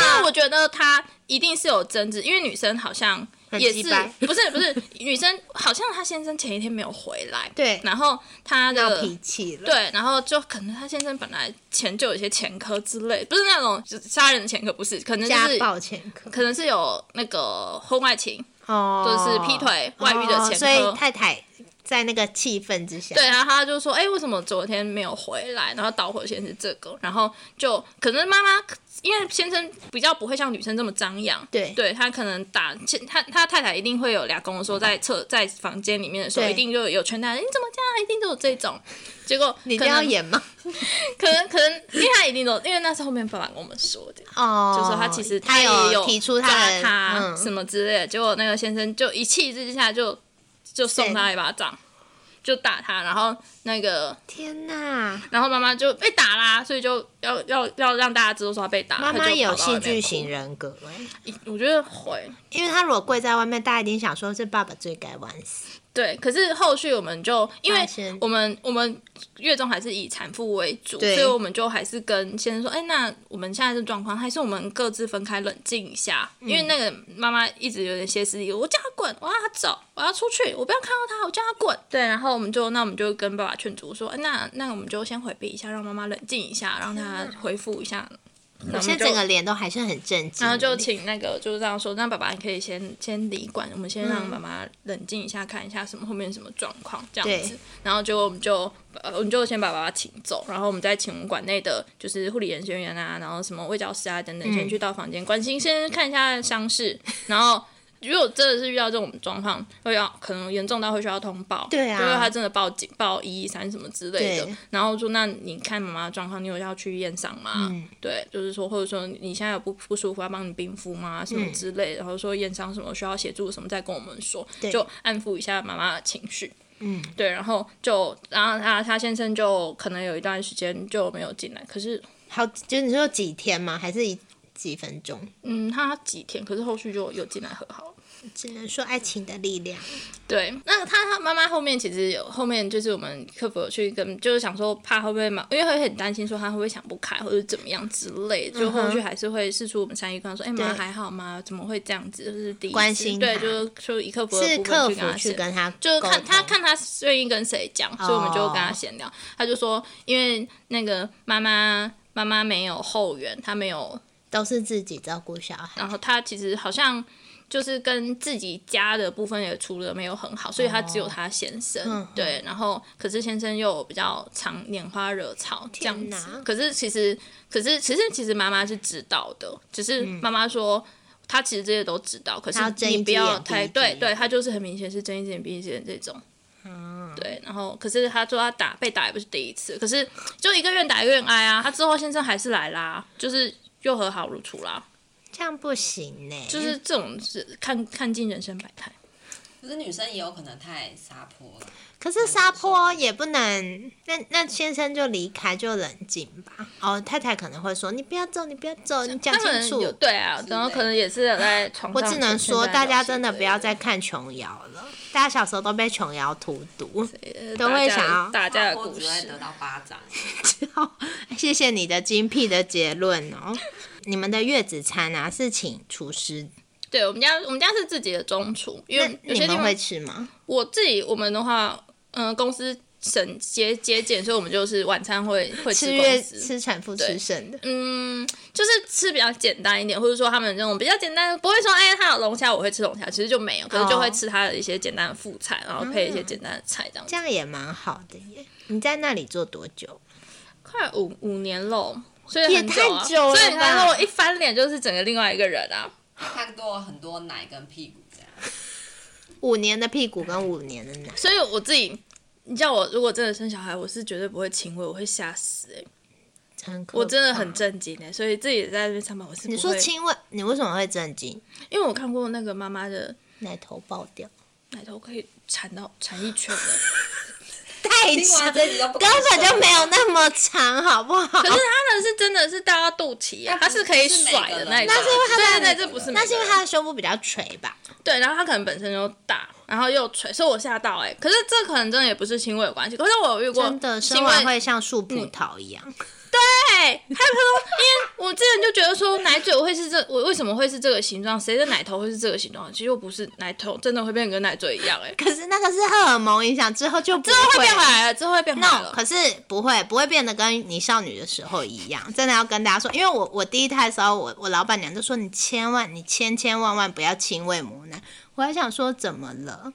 Speaker 1: 但我觉得他一定是有争执，因为女生好像
Speaker 3: 很
Speaker 1: 也是不是不是女生，好像她先生前一天没有回来，<laughs>
Speaker 3: 对
Speaker 1: 然后她
Speaker 3: 闹
Speaker 1: 的
Speaker 3: 脾气了。
Speaker 1: 对，然后就可能她先生本来前就有一些前科之类，不是那种就杀人的前科，不是，可能就
Speaker 3: 家
Speaker 1: 是
Speaker 3: 暴前科
Speaker 1: 可能是有那个婚外情，
Speaker 3: 哦，
Speaker 1: 就是劈腿外遇的前科
Speaker 3: 哦所以太太在那个气氛之下，
Speaker 1: 对，然后他就说，哎、为什么昨天没有回来？然后导火线是这个，然后就可能妈妈。因为先生比较不会像女生这么张扬，
Speaker 3: 对
Speaker 1: 对他可能打他他太太一定会有俩公说在厕在房间里面的时候，一定就有劝他，你怎么这样？一定都有这种。结果
Speaker 3: 你一定要演吗？<laughs>
Speaker 1: 可能可能，因为他一定都，因为那是后面爸爸跟我们说的，
Speaker 3: 哦，
Speaker 1: 就说他其实
Speaker 3: 他
Speaker 1: 也有
Speaker 3: 提出他的
Speaker 1: 他
Speaker 3: 嗯
Speaker 1: 什么之类的，结果那个先生就一气之下就就送他一巴掌，就打他，然后那个
Speaker 3: 天哪，
Speaker 1: 然后妈妈就被打啦，所以就要要要让大家知道说他被打。
Speaker 3: 妈妈有戏剧型，人格哎，
Speaker 1: 我觉得会。
Speaker 3: 因为他如果跪在外面，大家一定想说这爸爸最该玩死。
Speaker 1: 对，可是后续我们就因为我们我们月中还是以产妇为主，所以我们就还是跟先生说，哎，那我们现在这状况，还是我们各自分开冷静一下，因为那个妈妈一直有点歇斯底里，我叫她滚，我要他走，我要出去，我不要看到他，我叫他滚。对，然后我们就那我们就跟爸爸劝阻说，哎那那我们就先回避一下，让妈妈冷静一下，让她恢复一下。
Speaker 3: 我现在整个脸都还是很震惊，
Speaker 1: 然后就请那个就是这样说，那爸爸你可以先先离馆，我们先让妈妈冷静一下，看一下什么后面什么状况这样子。然后就我们就呃我们就先把爸爸请走，然后我们再请我们馆内的就是护理员啊，然后什么卫教师啊等等，先去到房间关心，先看一下伤势，然后。如果真的是遇到这种状况，会要可能严重到会需要通报，
Speaker 3: 对啊
Speaker 1: 就是他真的报警报一一三什么之类的，然后说那你看妈妈的状况，你有要去验伤吗？
Speaker 3: 嗯
Speaker 1: 对，就是说或者说你现在有不不舒服要帮你冰敷吗？什么之类的，然后说验伤什么需要协助什么，再跟我们说，就安抚一下妈妈的情绪。
Speaker 3: 嗯，
Speaker 1: 对，然后就然后他他先生就可能有一段时间就没有进来，可是
Speaker 3: 好，就是你说几天吗？还是一几分钟？
Speaker 1: 嗯，他几天，可是后续就又进来和好了。
Speaker 3: 只能说爱情的力量。
Speaker 1: 对，那他他妈妈后面其实有后面就是我们客服有去跟，就是想说怕会不会嘛，因为会很担心说他会不会想不开或者怎么样之类的，就后续还是会试出我们善意跟他说，哎、妈
Speaker 3: 对
Speaker 1: 还好吗？怎么会这样子？就是第一次
Speaker 3: 关心
Speaker 1: 对，就是说以客服的部
Speaker 3: 是客
Speaker 1: 去跟他
Speaker 3: 去跟他
Speaker 1: 就是看他看他愿意跟谁讲，所以我们就跟他闲聊。他就说，因为那个妈妈妈妈没有后援，她没有
Speaker 3: 都是自己照顾小孩，
Speaker 1: 然后他其实好像就是跟自己家的部分也处的没有很好，所以他只有他先生、
Speaker 3: 嗯
Speaker 1: 对，然后可是先生又比较常拈花惹草这样子，可是其实可是其实其实妈妈是知道的，只是妈妈说。他其实这些都知道，可是你不要太对对，他就是很明显是睁一只眼闭一只眼这种。对，然后可是他说他打被打也不是第一次，可是就一个愿打一个愿挨啊。他之后先生还是来啦，就是又和好如初啦。
Speaker 3: 这样不行呢。
Speaker 1: 就是这种是看看尽人生百态。
Speaker 2: 可是女生也有可能太撒泼了。
Speaker 3: 可是撒泼也不能，那那先生就离开，就冷静吧。哦，太太可能会说：“你不要走，你不要走，你讲清楚。
Speaker 1: 对啊，然后可能也是在床上。
Speaker 3: 我只能说，大家真的不要再看琼瑶了。大家小时候都被琼瑶荼毒。<laughs> 都会想要
Speaker 1: 打架的故
Speaker 2: 或只会得
Speaker 1: 事。
Speaker 2: 到巴掌。<laughs>
Speaker 3: 谢谢你的精辟的结论哦。你们的月子餐啊，是请厨师，
Speaker 1: 对我们家，我们家是自己的中厨，因
Speaker 3: 那
Speaker 1: 为有些地方
Speaker 3: 你们会吃吗？
Speaker 1: 我自己我们的话，嗯、公司省节节俭，所以我们就是晚餐会会吃公司。
Speaker 3: 吃产妇吃剩的，
Speaker 1: 嗯，就是吃比较简单一点，或者说他们这种比较简单，不会说哎他有龙虾我会吃龙虾，其实就没有，可是就会吃他的一些简单的副菜，然后配一些简单的菜这样子。
Speaker 3: 这样也蛮好的耶。你在那里做多久？
Speaker 1: 快五五年喽，所以
Speaker 3: 也太久了
Speaker 1: 所以你看
Speaker 3: 吧
Speaker 1: 我一翻脸就是整个另外一个人啊。
Speaker 2: 看过很多奶跟屁股这样。
Speaker 3: 五年的屁股跟五年的奶，
Speaker 1: 所以我自己，你叫我如果真的生小孩，我是绝对不会亲喂，我会吓死哎、
Speaker 3: 很
Speaker 1: 我真的很。震惊哎、所以自己在那边上班，我是不
Speaker 3: 你说亲喂，你为什么会震惊？
Speaker 1: 因为我看过那个妈妈的
Speaker 3: 奶头爆掉，
Speaker 1: 奶头可以缠到缠一圈的，
Speaker 3: 太长，
Speaker 2: 这集都不
Speaker 3: 根本就没有那么长，好不好？
Speaker 1: 可是他的是真的是到到肚脐啊，他是可以甩的那一种。
Speaker 2: 那是因为
Speaker 3: 他的
Speaker 1: 对对对，这不是每个人
Speaker 3: 那是因为他的胸部比较垂吧？
Speaker 1: 对，然后他可能本身就大，然后又垂，所以我吓到哎、可是这可能真的也不是轻微有关系，可是我有遇过
Speaker 3: 真的，生
Speaker 1: 亲喂
Speaker 3: 完会像树葡萄一样。<laughs>
Speaker 1: 对，还有他说，因为我之前就觉得说奶嘴会是这，我为什么会是这个形状？谁的奶头会是这个形状？其实又不是，奶头真的会变得跟奶嘴一样、哎，
Speaker 3: 可是那个是荷尔蒙影响之后就不
Speaker 1: 之后会变回来了，之后会变回来
Speaker 3: No，可是不会，不会变得跟你少女的时候一样。真的要跟大家说，因为我我第一胎的时候，我我老板娘就说你千万你千千万万不要亲喂母奶。我还想说怎么了，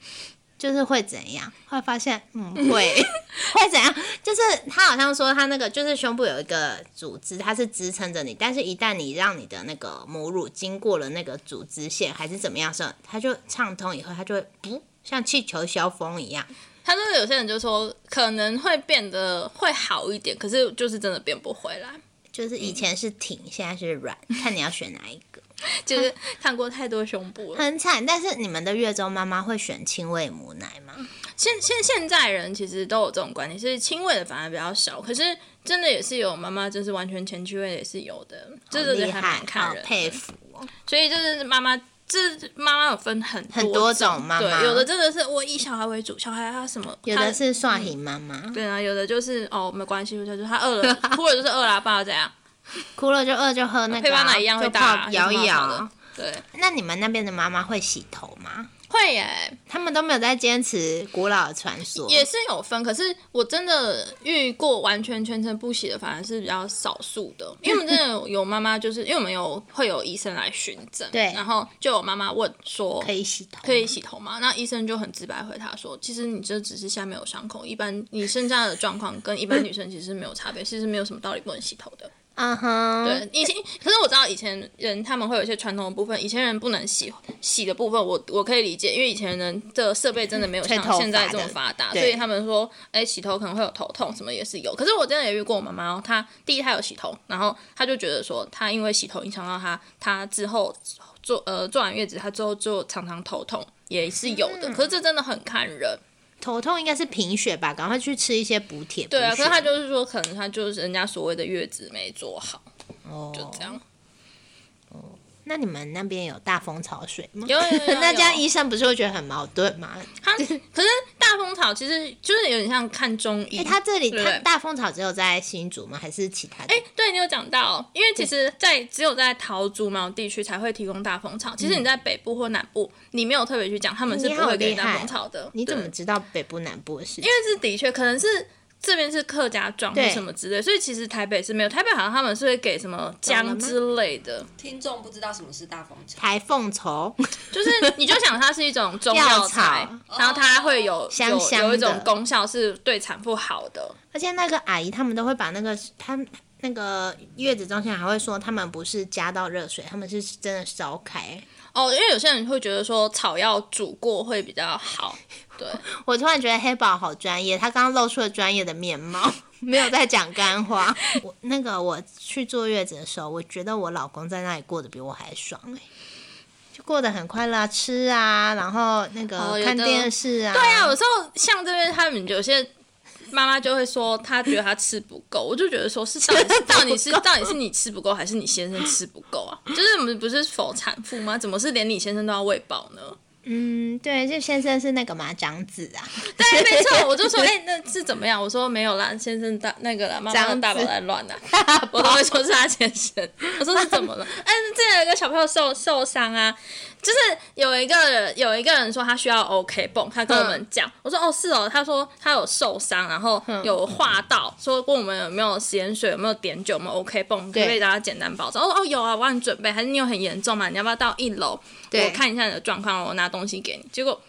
Speaker 3: 就是会怎样？后来发现嗯会 <laughs> 会怎样？就是他好像说他那个就是胸部有一个组织，它是支撑着你，但是一旦你让你的那个母乳经过了那个组织线还是怎么样的时候，它就畅通以后，它就会不像气球消风一样。
Speaker 1: 他说有些人就说可能会变得会好一点，可是就是真的变不回来。
Speaker 3: 就是以前是挺，现在是软，看你要选哪一个。<laughs>
Speaker 1: 就是看过太多胸部了。
Speaker 3: 很惨，但是你们的月中妈妈会选亲喂母奶吗？
Speaker 1: 现现现在人其实都有这种观念，是亲喂的反而比较少，可是真的也是有妈妈就是完全前驱喂也是有的，这个还
Speaker 3: 厉害
Speaker 1: 蛮，看
Speaker 3: 好
Speaker 1: 人的。
Speaker 3: 佩服哦。
Speaker 1: 所以就是妈妈，这妈妈有分很
Speaker 3: 很多
Speaker 1: 种
Speaker 3: 种妈妈
Speaker 1: 对，有的真的是我以小孩为主，小孩他什么，
Speaker 3: 有的是刷 hình 妈妈，
Speaker 1: 对啊，有的就是哦没关系，就是他饿了，<laughs> 或者就是饿啦，爸怎样，<laughs>
Speaker 3: 哭了就饿就喝那个啊
Speaker 1: 配方奶一样会
Speaker 3: 就
Speaker 1: 大，
Speaker 3: 摇一
Speaker 1: 有什么好的
Speaker 3: 摇。
Speaker 1: 对，
Speaker 3: 那你们那边的妈妈会洗头吗？
Speaker 1: 会耶，
Speaker 3: 他们都没有在坚持古老的传说，
Speaker 1: 也是有分，可是我真的遇过完全全程不洗的，反而是比较少数的。因为我们真的有有妈妈，就是 <laughs> 因为我们有会有医生来询诊，
Speaker 3: 对
Speaker 1: 然后就有妈妈问说
Speaker 3: 可以洗头，
Speaker 1: 可以洗头吗？那医生就很直白回答说，其实你这只是下面有伤口，一般你身上的状况跟一般女生其实是没有差别，其实没有什么道理不能洗头的。
Speaker 3: 嗯哼，
Speaker 1: 对，以前可是我知道以前人他们会有一些传统的部分，以前人不能洗洗的部分我，我可以理解，因为以前人的设备真的没有像现在这么发达，所以他们说，哎，洗头可能会有头痛，什么也是有。可是我真的也遇过我妈妈哦，她第一她有洗头，然后她就觉得说，她因为洗头影响到她，她之后做呃做完月子，她之后就常常头痛。也是有的，
Speaker 3: 嗯
Speaker 1: 可是这真的很看人。
Speaker 3: 头痛应该是贫血吧，赶快去吃一些补铁。
Speaker 1: 对啊，可是他就是说，可能他就是人家所谓的月子没做好，
Speaker 3: 哦
Speaker 1: 就这样。
Speaker 3: 那你们那边有大蜂巢水吗？
Speaker 1: 有有有 <laughs> 有
Speaker 3: 那这样医生不是会觉得很矛盾吗？
Speaker 1: 他可是大蜂巢其实就是有点像看中医。
Speaker 3: 哎、他这里
Speaker 1: 对
Speaker 3: 他大蜂巢只有在新竹吗？还是其他的？
Speaker 1: 哎、对你有讲到，因为其实在，只有在桃竹苗地区才会提供大蜂巢。其实你在北部或南部，你没有特别去讲，他们是不会给大蜂巢的。
Speaker 3: 你怎么知道北部南部的事情？
Speaker 1: 因为是的确可能是这边是客家庄或什么之类，所以其实台北是没有。台北好像他们是会给什么姜之类的，
Speaker 2: 听众不知道什么是大凤巢，
Speaker 3: 台凤绸，
Speaker 1: 就是你就想它是一种中
Speaker 3: 药
Speaker 1: 药材，然后它会有
Speaker 3: 香香
Speaker 1: 有有一种功效是对产妇好的。
Speaker 3: 而且那个阿姨他们都会把那个他那个月子中心还会说，他们不是加到热水，他们是真的烧开。
Speaker 1: 哦，因为有些人会觉得说草药煮过会比较好，<laughs> 对，
Speaker 3: 我突然觉得黑宝好专业，他刚刚露出了专业的面貌，<laughs> 没有在讲干话。<laughs> 我那个我去坐月子的时候，我觉得我老公在那里过得比我还爽哎、就过得很快乐啊，吃啊，然后那个看电视啊。
Speaker 1: 对啊，有时候像这边他们有些妈妈就会说，她觉得她吃不够，我就觉得说是 <laughs> 到底是到底是到底是你吃不够，还是你先生吃不够啊？<laughs> 就是我们不是否产妇吗？怎么是连你先生都要喂饱呢？
Speaker 3: 嗯，对，这先生是那个嘛长子啊，
Speaker 1: 对，<laughs> 没错，我就说，哎、那是怎么样？我说没有啦，先生大那个啦，妈妈的大宝在乱啦，我都会说是他先生。我说是怎么了？哎，之前有一个小朋友受受伤啊，就是有一个有一个人说他需要 OK 泵，他跟我们讲，我说哦是哦，他说他有受伤，然后有划到，说问我们有没有食盐水，有没有碘酒，有没有 OK 泵，可以
Speaker 3: 对
Speaker 1: 让他简单保证？哦哦有啊，我帮你准备，还是你有很严重嘛？你要不要到一楼？我看一下你的状况，我拿东西给你。结果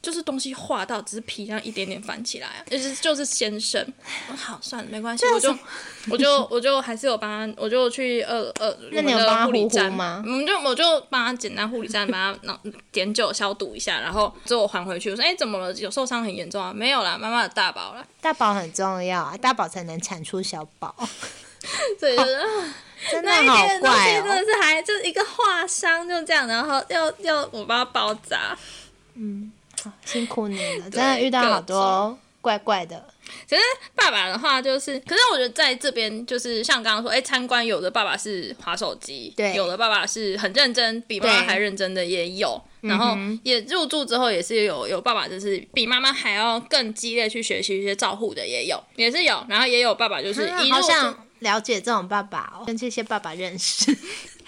Speaker 1: 就是东西化到只是皮这样一点点翻起来啊，<laughs> 就是就是先生。我 <sighs> 好，算了，没关系，我就 <laughs> 我就我就还是有帮他，我就去呃呃
Speaker 3: 那你有
Speaker 1: 我们的
Speaker 3: 帮
Speaker 1: 护理站
Speaker 3: 吗
Speaker 1: 我们就我就帮他简单护理站帮他弄碘酒消毒一下，然后之后还回去，我说哎、怎么了？有受伤很严重啊？没有啦，妈妈的大宝了。<laughs>
Speaker 3: 大宝很重要啊，大宝才能产出小宝，
Speaker 1: 对，就是。啊
Speaker 3: 真的
Speaker 1: 那一
Speaker 3: 好
Speaker 1: 点东西
Speaker 3: 怪
Speaker 1: 真的
Speaker 3: 哦。
Speaker 1: 是还就是一个划伤，就这样，然后要要我帮他包扎。
Speaker 3: 辛苦你了，<laughs> 真的遇到好多怪怪的。
Speaker 1: 其实爸爸的话就是，可是我觉得在这边就是像刚刚说，哎，参观有的爸爸是划手机，
Speaker 3: 对
Speaker 1: 有的爸爸是很认真，比妈妈还认真的也有。然后也入住之后，也是有有爸爸就是比妈妈还要更激烈去学习一些照护的，也有，也是有。然后也有爸爸就是
Speaker 3: 啊
Speaker 1: 一入住，
Speaker 3: 好想了解这种爸爸哦，跟这些爸爸认识。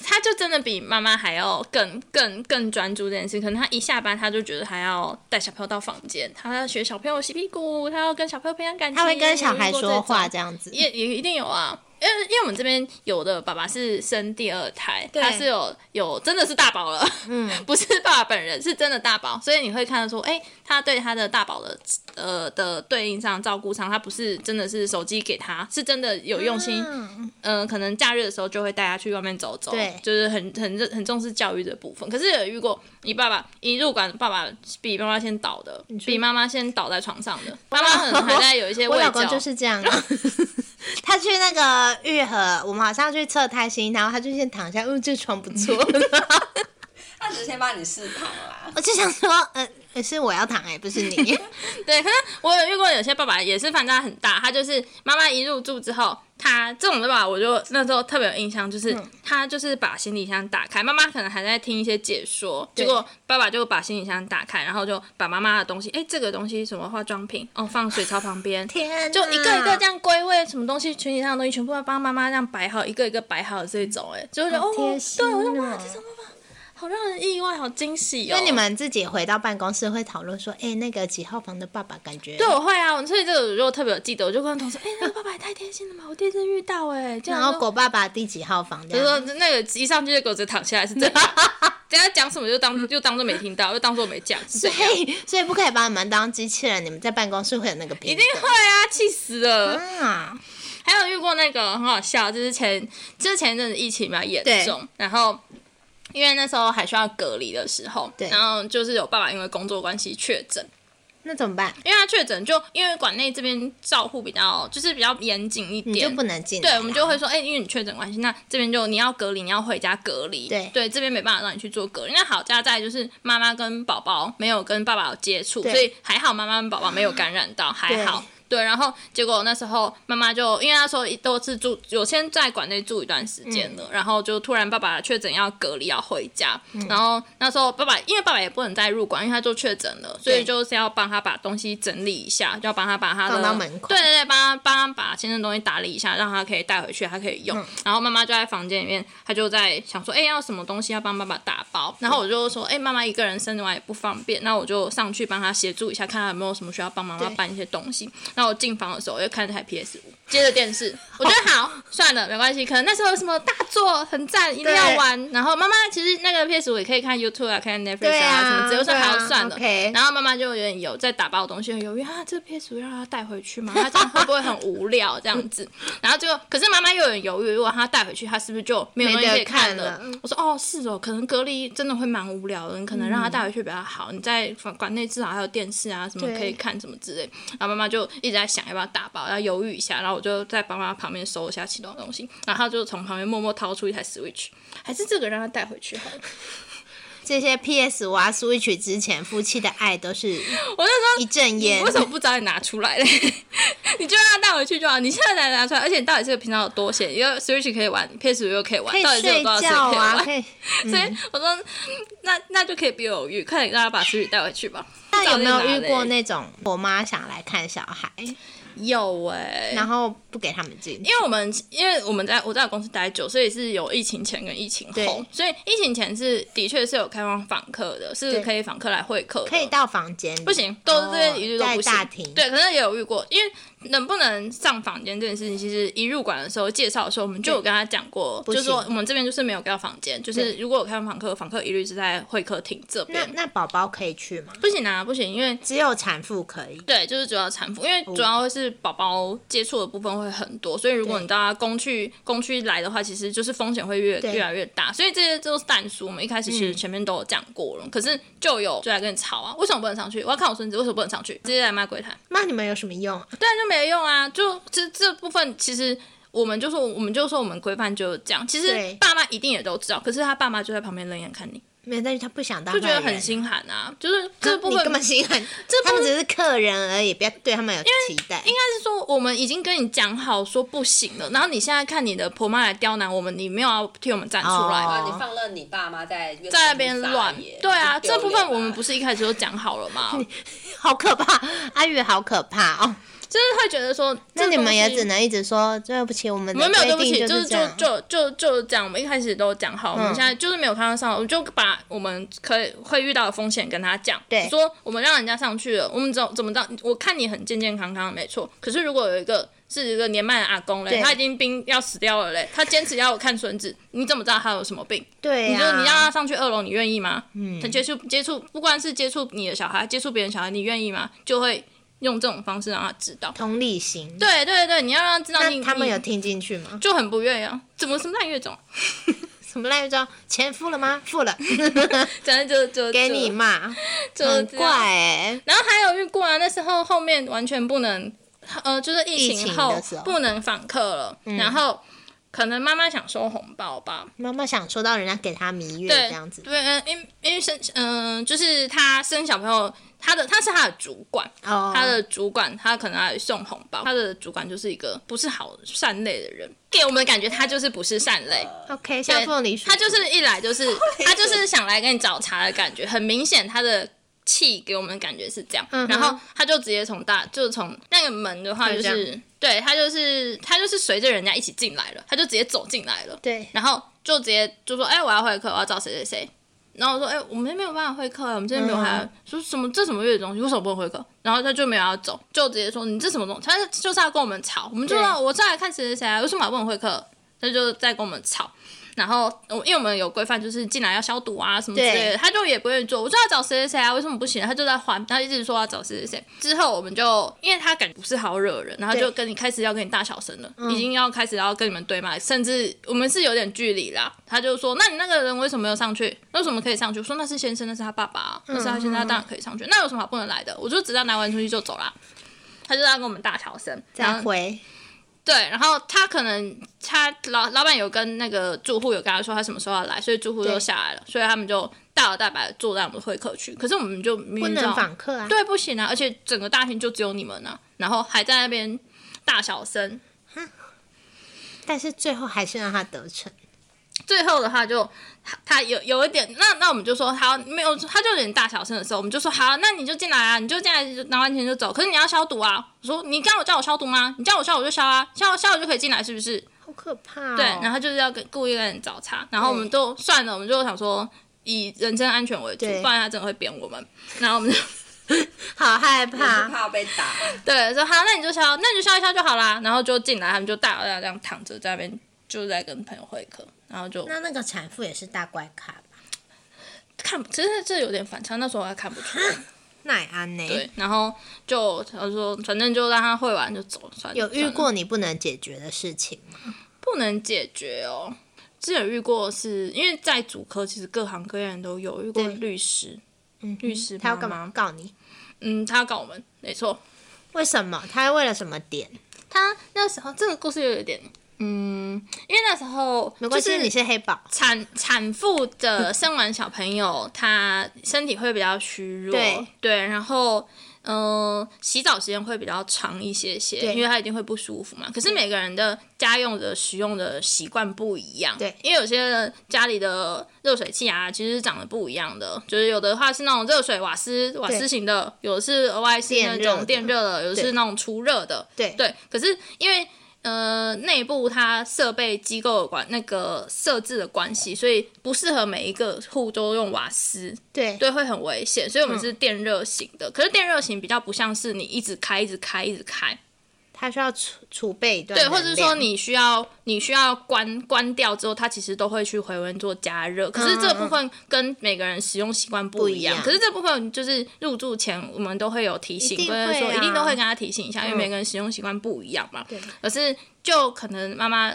Speaker 1: 他就真的比妈妈还要更更更专注这件事。可能他一下班，他就觉得还要带小朋友到房间，他要学小朋友洗屁股，他要跟小朋友培养感情，
Speaker 3: 他会跟小孩说话
Speaker 1: 这
Speaker 3: 样子。
Speaker 1: 也也一定有啊。因为因为我们这边有的爸爸是生第二胎，他是有有真的是大宝了，嗯，<laughs> 不是爸爸本人，是真的大宝，所以你会看到说，哎、他对他的大宝的呃的对应上照顾上，他不是真的是手机给他，是真的有用心，
Speaker 3: 嗯。
Speaker 1: 嗯、可能假日的时候就会带他去外面走走，
Speaker 3: 对。
Speaker 1: 就是很很认很重视教育的部分。可是有遇过你爸爸一入馆，爸爸比妈妈先倒的，比妈妈先倒在床上的，<laughs> 妈妈可能还在有一些喂教，
Speaker 3: 我老公就是这样啊。<laughs> <laughs> 他去那个愈合，我们好像去测胎心，然后他就先躺下，嗯，这床不错。<laughs>
Speaker 2: 他只是先帮你试躺啦。
Speaker 3: 我就想说，呃，是我要躺哎、不是你。<laughs>
Speaker 1: 对，可是我有遇过有些爸爸也是反差很大，他就是妈妈一入住之后，他这种的爸爸我就那时候特别有印象，就是、
Speaker 3: 嗯
Speaker 1: 他就是把行李箱打开，妈妈可能还在听一些解说，结果爸爸就把行李箱打开，然后就把妈妈的东西，哎，这个东西什么化妆品，哦，放水槽旁边。
Speaker 3: 天，
Speaker 1: 就一个一个这样归位，什么东西，群体上的东西全部要帮妈妈这样摆好，一个一个摆好的这种，哎，就会觉得哦，
Speaker 3: 好贴心
Speaker 1: 对，我就哇，
Speaker 3: 哦
Speaker 1: 这种爸爸好让人意外，好惊喜哦。
Speaker 3: 那你们自己回到办公室会讨论说，哎、那个几号房的爸爸感觉
Speaker 1: 对，我会啊，所以这个如果特别有记得，我就跟同事，哎、那个爸爸也太贴心了嘛，我第一次遇到哎、
Speaker 3: 然后狗爸爸第几号房这
Speaker 1: 就说？那个一上去就给我直接躺下来是这样，<laughs> 等下讲什么就当就当做没听到，就当做没讲。
Speaker 3: 所以，所以不可以把你们当机器人，你们在办公室会有那个评
Speaker 1: 一定会啊，气死了！
Speaker 3: 啊，
Speaker 1: 还有遇过那个很好笑，就是前就是前一阵子疫情比较严重，然后因为那时候还需要隔离的时候，
Speaker 3: 对
Speaker 1: 然后就是有爸爸因为工作关系确诊，
Speaker 3: 那怎么办？
Speaker 1: 因为他确诊就因为馆内这边照护比较就是比较严谨一点，
Speaker 3: 你就不能进
Speaker 1: 对，
Speaker 3: 啊。
Speaker 1: 我们就会说，哎、因为你确诊关系，那这边就你要隔离，你要回家隔离。
Speaker 3: 对
Speaker 1: 这边没办法让你去做隔离。那好家在就是妈妈跟宝宝没有跟爸爸有接触，所以还好妈妈跟宝宝没有感染到，还好。对，然后结果那时候妈妈就因为那时候都是住有先在馆内住一段时间
Speaker 3: 嗯
Speaker 1: 了，然后就突然爸爸确诊要隔离要回家，然后那时候爸爸因为爸爸也不能再入馆，因为他就确诊了，所以就是要帮他把东西整理一下，就要帮他把他的
Speaker 3: 放到门口
Speaker 1: 对对对，帮他帮他把先生东西打理一下，让他可以带回去，他可以用。
Speaker 3: 嗯
Speaker 1: 然后妈妈就在房间里面，她就在想说，哎、要什么东西要帮爸爸打包。然后我就说，哎、妈妈一个人生完也不方便，那我就上去帮他协助一下，看他有没有什么需要帮妈妈
Speaker 3: 对
Speaker 1: 搬一些东西。然后我进房的时候，我就看这台 PS 五，接着电视，我觉得好，<laughs> 算了，没关系。可能那时候有什么大作很赞，一定要玩。然后妈妈其实那个 PS 五也可以看 YouTube 啊，看 Netflix
Speaker 3: 对啊
Speaker 1: 什么之类的，我说
Speaker 3: 对啊
Speaker 1: 好算了。然后妈妈就有点有在打包东西，很犹豫啊，这 PS 五让她带回去吗？她这样会不会很无聊这样子？<laughs> 然后就可是妈妈又有点犹豫，如果她带回去，她是不是就没有东西可以看
Speaker 3: 了
Speaker 1: 我说哦，是哦，可能隔离真的会蛮无聊的，你可能让她带回去比较好。你在馆馆内至少还有电视啊，什么可以看什么之类。然后妈妈就一直在想要不要打包，要犹豫一下。然后我就在帮妈旁边收一下其他东西，然后她就从旁边默默掏出一台 Switch，还是这个让他带回去好了。<laughs>
Speaker 3: 这些 PS 五啊、Switch 之前夫妻的爱都是 <laughs>
Speaker 1: 我那时候
Speaker 3: 一阵烟
Speaker 1: 为。什么不早点拿出来嘞？<laughs> 你就让他带回去就好。你现在才拿出来，而且你到底这个平常有多闲？因为 Switch 可以玩，PS 五又可以玩，
Speaker 3: 可以
Speaker 1: 到底是有
Speaker 3: 睡
Speaker 1: 多少时间可以玩？
Speaker 3: 可以。
Speaker 1: 所以我说，那那就可以别犹豫，快点让他把 Switch 带回去吧。
Speaker 3: 那有没有遇过那种我妈想来看小孩，
Speaker 1: 有哎、
Speaker 3: 然后不给他们进？
Speaker 1: 因为我们因为我们在我在我公司待久，所以是有疫情前跟疫情后，所以疫情前是的确是有开放访客的，是可以访客来会客，
Speaker 3: 可以到房间里，
Speaker 1: 不行，都是这些一律都不行。对，可是也有遇过，因为能不能上房间这件事情，其实一入馆的时候介绍的时候，我们就有跟他讲过，就是说我们这边就是没有给到房间，就是如果有开放访客，房客一律是在会客厅这边。
Speaker 3: 那宝宝可以去吗？
Speaker 1: 不行啊，不行，因为
Speaker 3: 只有产妇可以。
Speaker 1: 对，就是主要产妇，因为主要是宝宝接触的部分会很多，所以如果你到他公区公区来的话，其实就是风险会越越来越大。所以这些都是淡书，我们一开始其实前面都有讲过了，可是就有就来跟你吵啊，为什么不能上去？我要看我孙子，为什么不能上去？直接来骂柜台。
Speaker 3: 骂你们有什么用啊？
Speaker 1: 对啊，就没用啊！就这这部分其实。我们就说，我们就说，我们规范就是这样。其实爸妈一定也都知道，可是他爸妈就在旁边冷眼看你，
Speaker 3: 没有，但是他不想当
Speaker 1: 就觉得很心寒啊。就是这部分
Speaker 3: 你根本心寒，
Speaker 1: 这
Speaker 3: 他们只是客人而已，不要对他们有期待。
Speaker 1: 应该是说，我们已经跟你讲好说不行了，然后你现在看你的婆妈来刁难我们，你没有要替我们站出来，
Speaker 2: 你放任你爸妈在
Speaker 1: 在那边乱。对啊，这部分我们不
Speaker 2: 是
Speaker 1: 是一开始就讲好了吗？<laughs>
Speaker 3: 好可怕，阿月好可怕哦。
Speaker 1: 就是会觉得说，
Speaker 3: 那你们也只
Speaker 1: 能。
Speaker 3: 一直说对不起，我们
Speaker 1: 没有对不起，就是就。就就就这样。我们一开始都讲好，我们
Speaker 3: 嗯
Speaker 1: 现在就是没有看到上，我们就把我们可以会遇到的风险跟他讲。
Speaker 3: 对
Speaker 1: 说我们让人家上去了，我们怎怎么着？我看你很健健康康，没错。可是如果有一个是一个年迈的阿公嘞，他已经病要死掉了嘞，他坚持要我看孙子，<laughs> 你怎么知道他有什么病？
Speaker 3: 对呀、
Speaker 1: 你就你让他上去二楼，你愿意吗？嗯，他接触接触，不管是接触你的小孩，接触别人小孩，你愿意吗？就会用这种方式让他知道。
Speaker 3: 同理心。
Speaker 1: 对对对，你要让他知道你
Speaker 3: 他们有听进去吗？
Speaker 1: 就很不愿意啊，怎么什么烂月种？<laughs>
Speaker 3: 什么赖招？钱付了吗？付了，<laughs>
Speaker 1: 真的就就
Speaker 3: 给你骂，
Speaker 1: 就
Speaker 3: 很怪
Speaker 1: 然后还有遇过啊，那时候后面完全不能，呃，就是疫
Speaker 3: 疫情
Speaker 1: 情后不能访客了，然后可能妈妈想收红包吧，
Speaker 3: 妈妈想收到人家给她蜜月这样子，
Speaker 1: 对，嗯因因为生嗯、就是她生小朋友，他的他是他的主管，
Speaker 3: 哦，
Speaker 1: 他的主管他可能还送红包，他的主管就是一个不是好善类的人，给我们的感觉他就是不是善类。
Speaker 3: OK，像凤梨叔叔，
Speaker 1: 他就是一来就是 <laughs> 他就是想来跟你找茬的感觉，很明显他的气给我们的感觉是这样，
Speaker 3: 嗯
Speaker 1: 然后他就直接从大就从那个门的话就是对他就是他就是随着人家一起进来了，他就直接走进来了，
Speaker 3: 对，
Speaker 1: 然后就直接就说哎、我要会客，我要找谁谁谁。然后我说：“哎、我们没有办法会客啊，我们今天没有还、
Speaker 3: 嗯
Speaker 1: 说什么这什么月的东西，为什么不能会客？”然后他就没有要走，就直接说：“你这什么东西？”他就是要跟我们吵，我们就说：“我再来看谁谁谁啊，为什么还不能会客？”他就在跟我们吵。然后我因为我们有规范，就是进来要消毒啊什么之类的，他就也不愿意做。我说要找谁谁谁啊，为什么不行？他就在还，他一直说要找谁谁谁。之后我们就因为他感觉不是好惹人，然后就跟你开始要跟你大小声了，已经要开始要跟你们对骂，甚至我们是有点距离啦。他就说：“那你那个人为什么没有上去？为什么可以上去？”我说：“那是先生，那是他爸爸啊，那是他先生，他当然可以上去。那有什么好不能来的？”我就只要拿完东西就走啦。他就要跟我们大小声，然后
Speaker 3: 再回，
Speaker 1: 对，然后他可能他老老板有跟那个住户有跟他说他什么时候要来，所以住户就下来了，所以他们就大摇大摆地坐在我们的会客区。可是我们就明
Speaker 3: 不能访客啊。
Speaker 1: 对不行啊，而且整个大厅就只有你们啊，然后还在那边大小声。
Speaker 3: 但是最后还是让他得逞。
Speaker 1: 最后的话就他他有有一点，那那我们就说好，没有，他就有点大小声的时候，我们就说好，那你就进来啊，你就进来拿完钱就走。可是你要消毒啊，我说你刚我叫我消毒吗？你叫我消我就消啊，消消我就可以进来，是不是？
Speaker 3: 好可怕哦！
Speaker 1: 对，然后就是要跟故意跟人找茬，然后我们就算了，我们就想说以人身安全为主，不然他真的会扁我们。然后我们就 <laughs>
Speaker 3: 好害
Speaker 2: 怕
Speaker 3: 怕。
Speaker 2: 被打，
Speaker 1: 对说好，那你就消，那你就消一消就好啦。然后就进来，他们就大摇这样躺着在那边，就在跟朋友会客，然后就
Speaker 3: 那那个产妇也是大怪咖吧？
Speaker 1: 看，其实这有点反差，那时候还看不出来。
Speaker 3: 奈安呢？
Speaker 1: 对，然后就他说，反正就让他会完就走，算了。
Speaker 3: 有遇过你不能解决的事情吗？
Speaker 1: 不能解决哦？之前有遇过是，因为在主科其实各行各业人都有遇过律师，
Speaker 3: 嗯，
Speaker 1: 律师
Speaker 3: 他要干？嘛告你？
Speaker 1: 嗯，他要告我们，没错。
Speaker 3: 为什么？他为了什么点？
Speaker 1: 他那时候这个故事又有点，嗯，因为那时候
Speaker 3: 没关系，你是黑宝。
Speaker 1: 产产妇的生完小朋友，她身体会比较虚弱，
Speaker 3: 对
Speaker 1: 然后。嗯、洗澡时间会比较长一些些，因为它一定会不舒服嘛。可是每个人的家用的使用的习惯不一样，
Speaker 3: 对
Speaker 1: 因为有些人家里的热水器啊，其实是长得不一样的，就是有的话是那种热水瓦斯瓦斯型的，有的是额外是那种
Speaker 3: 电热的
Speaker 1: 的，有的是那种出热的，
Speaker 3: 对
Speaker 1: 对，可是因为呃内部它设备机构的关那个设置的关系，所以不适合每一个户都用瓦斯，
Speaker 3: 对。
Speaker 1: 对，会很危险。所以我们是电热型的，可是电热型比较不像是你一直开、一直开、一直开，
Speaker 3: 它需要储储备一段
Speaker 1: 对，或者是说你需要你需要关关掉之后，它其实都会去回温做加热。可是这部分跟每个人使用习惯不一样。可是这部分就是入住前我们都会有提醒，或者说一定都会跟他提醒一下，因为
Speaker 3: 嗯
Speaker 1: 每个人使用习惯不一样嘛。
Speaker 3: 对
Speaker 1: 可是就可能妈妈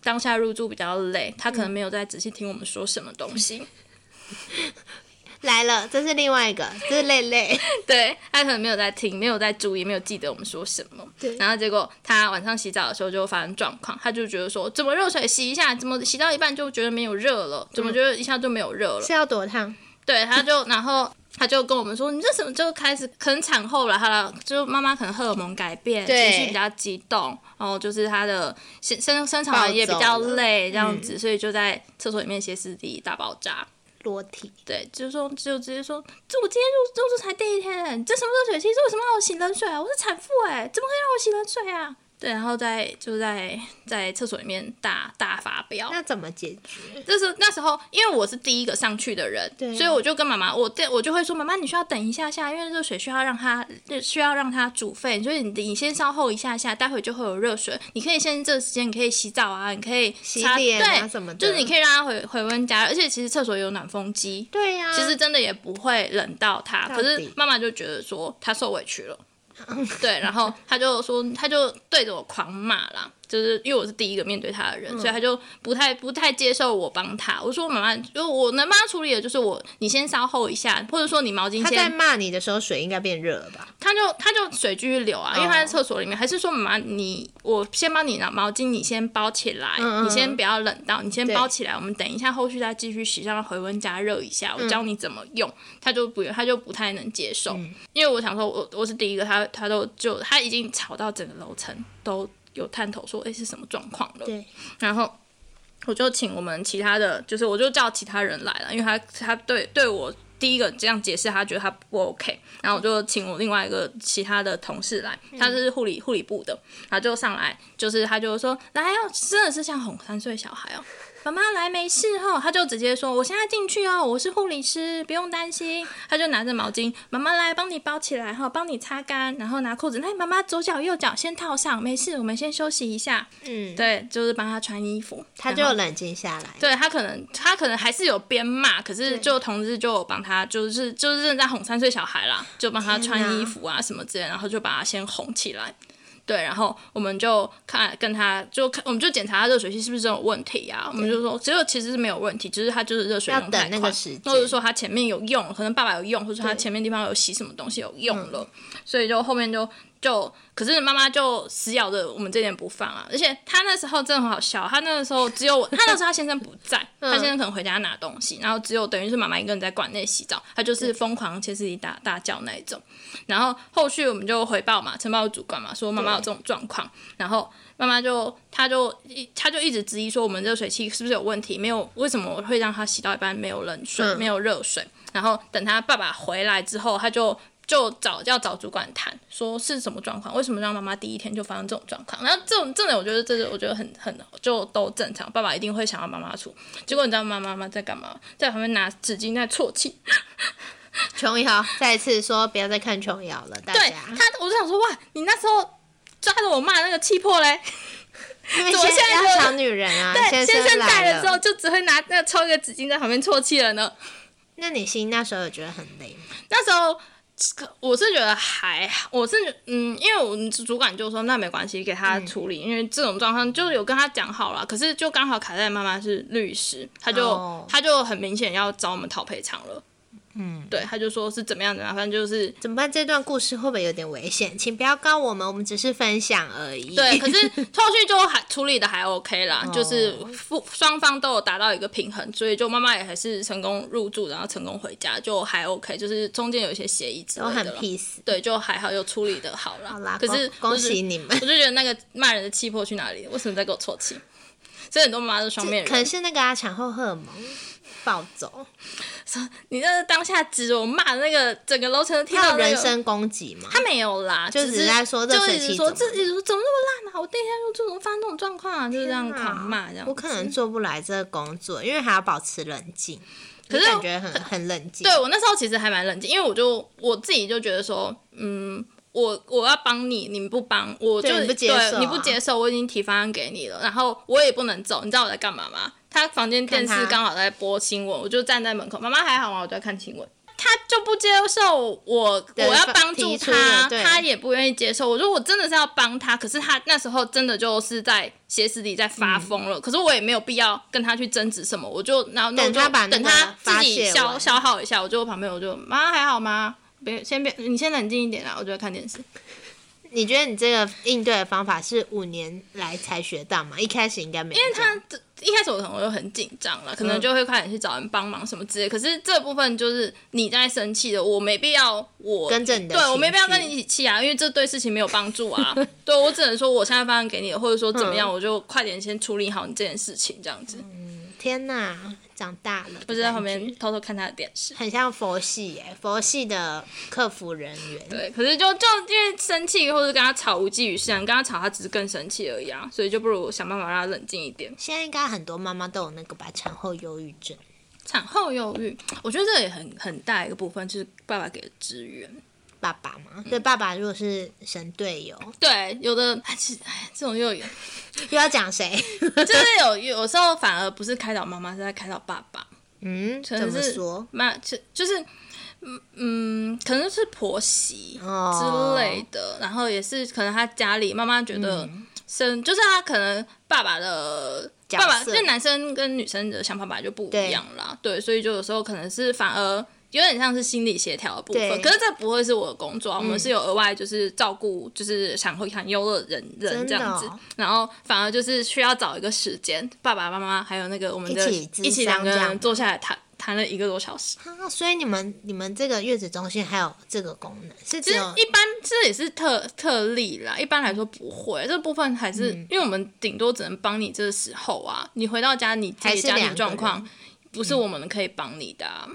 Speaker 1: 当下入住比较累，她可能没有在仔细听我们说什么东西。<laughs>
Speaker 3: 来了，这是另外一个，这是累累。<laughs>
Speaker 1: 对他可能没有在听，没有在注意，没有记得我们说什么。
Speaker 3: 对
Speaker 1: 然后结果他晚上洗澡的时候就发生状况，他就觉得说，怎么热水洗一下，怎么洗到一半就觉得没有热了，怎么觉得一下就没有热了？
Speaker 3: 是要多烫？
Speaker 1: 对，他就然后他就跟我们说，你这什么就开始可能产后了，他的就妈妈可能荷尔蒙改变，
Speaker 3: 对
Speaker 1: 情绪比较激动，然后就是他的生生生产完也比较累这样子，所以就在厕所里面歇斯底里大爆炸。
Speaker 3: 裸体，
Speaker 1: 对，就是说，就直接说，这我今天入入住才第一天，这什么热水器？这为什么让我洗冷水啊？我是产妇哎，怎么可以让我洗冷水啊？对，然后在就在在厕所里面大大发飙。
Speaker 3: 那怎么解决？
Speaker 1: 就是那时候，因为我是第一个上去的人，
Speaker 3: 对
Speaker 1: 所以我就跟妈妈，我对我就会说，妈妈，你需要等一下下，因为热水需要让它需要让它煮沸，所以你你先稍后一下下，待会就会有热水，你可以先这个时间，你可以洗澡啊，你可以
Speaker 3: 洗
Speaker 1: 擦
Speaker 3: 脸啊
Speaker 1: 对
Speaker 3: 什么的
Speaker 1: 就是你可以让它回回温加热，而且其实厕所有暖风机，
Speaker 3: 对呀、
Speaker 1: 其实真的也不会冷到他，
Speaker 3: 到
Speaker 1: 可是妈妈就觉得说她受委屈了，对，然后他就说他就对着我狂骂了，就是因为我是第一个面对他的
Speaker 3: 嗯。
Speaker 1: 人，所以他就不太不太接受我帮他。我说妈妈，就我能帮他处理的就是我，你先稍后一下，或者说你毛巾
Speaker 3: 他在，骂你的时候，水应该变热了吧？
Speaker 1: 他就他就水继续流啊，因为他在厕所里面，还是说妈妈你我先帮你拿毛巾，你先包起来，
Speaker 3: 嗯嗯
Speaker 1: 你先不要冷到，你先包起来，我们等一下后续再继续洗，让它回温加热一下，我
Speaker 3: 嗯。
Speaker 1: 教你怎么用，他就不他就不太能接受，因为我想说我我是第一个，他他都就他已经吵到整个楼层都有探头说，哎、是什么状况了？
Speaker 3: 对，
Speaker 1: 然后我就请我们其他的，就是我就叫其他人来了，因为他他对对我第一个这样解释，他觉得他不 OK，然后我就请我另外一个其他的同事来，他是护理护理部的，他就上来，就是他就说来哦，真的是像哄三岁小孩哦。妈妈来没事哈，他就直接说我现在进去哦，我是护理师，不用担心。他就拿着毛巾，妈妈来帮你包起来哈，帮你擦干，然后拿裤子，那妈妈左脚右脚先套上，没事，我们先休息一下。
Speaker 3: 嗯，
Speaker 1: 对，就是帮他穿衣服，
Speaker 3: 他就冷静下来。
Speaker 1: 对他可能他可能还是有边骂，可是就同事就帮他，就是就是正在哄三岁小孩啦，就帮他穿衣服啊什么之类，然后就把他先哄起来。对，然后我们就看跟他就看，我们就检查他热水器是不是真的有问题啊？我们就说，结果其实是没有问题，只是他就是热水
Speaker 3: 要等
Speaker 1: 用太快或者说他前面有用，可能爸爸有用，或者说他前面地方有洗什么东西有用了，所以就后面就就，可是妈妈就死咬着我们这点不放啊！而且她那时候真的很好笑，她那个时候只有我，<laughs> 他那时候他先生不在，她先生可能回家拿东西，然后只有等于是妈妈一个人在馆内洗澡，她就是疯狂歇斯底里大大叫那一种。然后后续我们就回报嘛，承包主管嘛，说妈妈有这种状况，然后妈妈就她就一她就一直质疑说我们热水器是不是有问题，没有为什么会让她洗到一半没有冷水，
Speaker 3: 嗯
Speaker 1: 没有热水。然后等他爸爸回来之后，他就。就找要找主管谈，说是什么状况，为什么让妈妈第一天就发生这种状况？然后这种这种，我觉得这是我觉得很很就都正常，爸爸一定会想要妈妈出。结果你知道妈妈妈在干嘛？在旁边拿纸巾在啜泣。
Speaker 3: 琼瑶再一次说不要再看琼瑶了，大
Speaker 1: 对
Speaker 3: 家。
Speaker 1: 他，我就想说哇，你那时候抓着我骂那个气魄嘞，
Speaker 3: 因为
Speaker 1: 怎么现在就
Speaker 3: 要抢女人啊，
Speaker 1: 对，先生
Speaker 3: 来
Speaker 1: 在了之后就只会拿那个抽一个纸巾在旁边啜泣了呢。
Speaker 3: 那你心那时候有觉得很累吗？
Speaker 1: 那时候我是觉得还好，我是嗯，因为我们主管就说那没关系，给他处理，因为这种状况就有跟他讲好了。可是就刚好卡在妈妈是律师，他就、
Speaker 3: 哦
Speaker 1: 他就很明显要找我们讨赔偿了。
Speaker 3: 嗯，
Speaker 1: 对，他就说是怎么样怎么样，反正就是
Speaker 3: 怎么办？这段故事会不会有点危险？请不要告我们，我们只是分享而已。
Speaker 1: 对，可是后续就还处理的还 OK 啦，<laughs> 就是夫双方都有达到一个平衡，所以就妈妈也还是成功入住，然后成功回家，就还 OK，就是中间有一些协议之类
Speaker 3: 都很 peace。
Speaker 1: 对，就还好，又处理的好了。
Speaker 3: 好啦，
Speaker 1: 可是
Speaker 3: 恭恭
Speaker 1: 就是
Speaker 3: 喜你们
Speaker 1: 我。就觉得那个骂人的气魄去哪里了？为什么在给我啜泣？所以很多妈妈是双面人
Speaker 3: 可能。是那个啊，产后荷尔蒙暴走，
Speaker 1: 你那当下指着我骂的那个整个楼层的听到那个，
Speaker 3: 他有人身攻击吗？
Speaker 1: 他没有啦，
Speaker 3: 就
Speaker 1: 只
Speaker 3: 只是在说热
Speaker 1: 就
Speaker 3: 水
Speaker 1: 一直说
Speaker 3: 器怎么
Speaker 1: 这一直说怎么那么烂啊！我第一天入住怎么发生这种状况啊？就是这样狂骂这样。
Speaker 3: 我可能做不来这个工作，因为还要保持冷静。
Speaker 1: 可是
Speaker 3: 感觉很很冷静。
Speaker 1: 对我那时候其实还蛮冷静，因为我就我自己就觉得说，嗯，我我要帮你，你不帮我就
Speaker 3: 对你不接受
Speaker 1: 对你不
Speaker 3: 啊
Speaker 1: 接受，我已经提方案给你了，然后我也不能走，你知道我在干嘛吗？他房间电视刚好在播新闻，我就站在门口，妈妈还好吗？我就在看新闻。他就不接受我，我要帮助他他也不愿意接受。我说我真的是要帮他，可是他那时候真的就是在歇斯底里在发疯了。可是我也没有必要跟他去争执什么，我就然后
Speaker 3: 等他把
Speaker 1: 等他自己消消耗一下，我就旁边我就妈还好吗？别先别，你先冷静一点啦，我就在看电视。<laughs>
Speaker 3: 你觉得你这个应对的方法是五年来才学到吗？一开始应该没有这样，
Speaker 1: 他这一开始我可能就很紧张了，可能就会快点去找人帮忙什么之类。可是这部分就是你在生气的，我没必要我
Speaker 3: 跟着你的
Speaker 1: 对我没必要跟你一起气啊，因为这对事情没有帮助啊。对我只能说我现在方案给你，或者说怎么样，
Speaker 3: 嗯
Speaker 1: 我就快点先处理好你这件事情，这样子。
Speaker 3: 嗯天哪，长大了，
Speaker 1: 我就在旁边偷偷看他的电视。
Speaker 3: 很像佛系耶，佛系的客服人员。
Speaker 1: 对，可是就就因为生气或者跟他吵无济于事啊，你跟他吵他只是更生气而已啊，所以就不如想办法让他冷静一点。
Speaker 3: 现在应该很多妈妈都有那个吧，产后忧郁症。
Speaker 1: 产后忧郁，我觉得这也很很大一个部分就是爸爸给的支援。
Speaker 3: 爸爸嘛，对爸爸如果是神队友，
Speaker 1: 对，有的哎，其实哎，这种又有，<laughs>
Speaker 3: 又要讲谁？
Speaker 1: 就是有有时候反而不是开导妈妈，是在开导爸爸。
Speaker 3: 嗯，怎
Speaker 1: 可能是
Speaker 3: 么说？
Speaker 1: 妈就就是嗯嗯，可能是婆媳
Speaker 3: 哦
Speaker 1: 之类的，然后也是可能他家里妈妈觉得
Speaker 3: 嗯
Speaker 1: 生、就是他可能爸爸的
Speaker 3: 角
Speaker 1: 爸爸，
Speaker 3: 色
Speaker 1: 因为男生跟女生的想法本来就不一样啦，对，所以就有时候可能是反而。有点像是心理协调的部分，可是这不会是我的工作啊、我们是有额外就是照顾，就是产后产优的人人这样子，
Speaker 3: 哦
Speaker 1: 然后反而就是需要找一个时间，爸爸妈妈还有那个我们的
Speaker 3: 一起
Speaker 1: 两个人坐下来谈谈了一个多小时。
Speaker 3: 啊，所以你们你们这个月子中心还有这个功能，是
Speaker 1: 其实一般这也是特特例啦，一般来说不会。这部分还是、
Speaker 3: 嗯。
Speaker 1: 因为我们顶多只能帮你这个时候啊，你回到家你自己家庭状况不是我们可以帮你的、啊。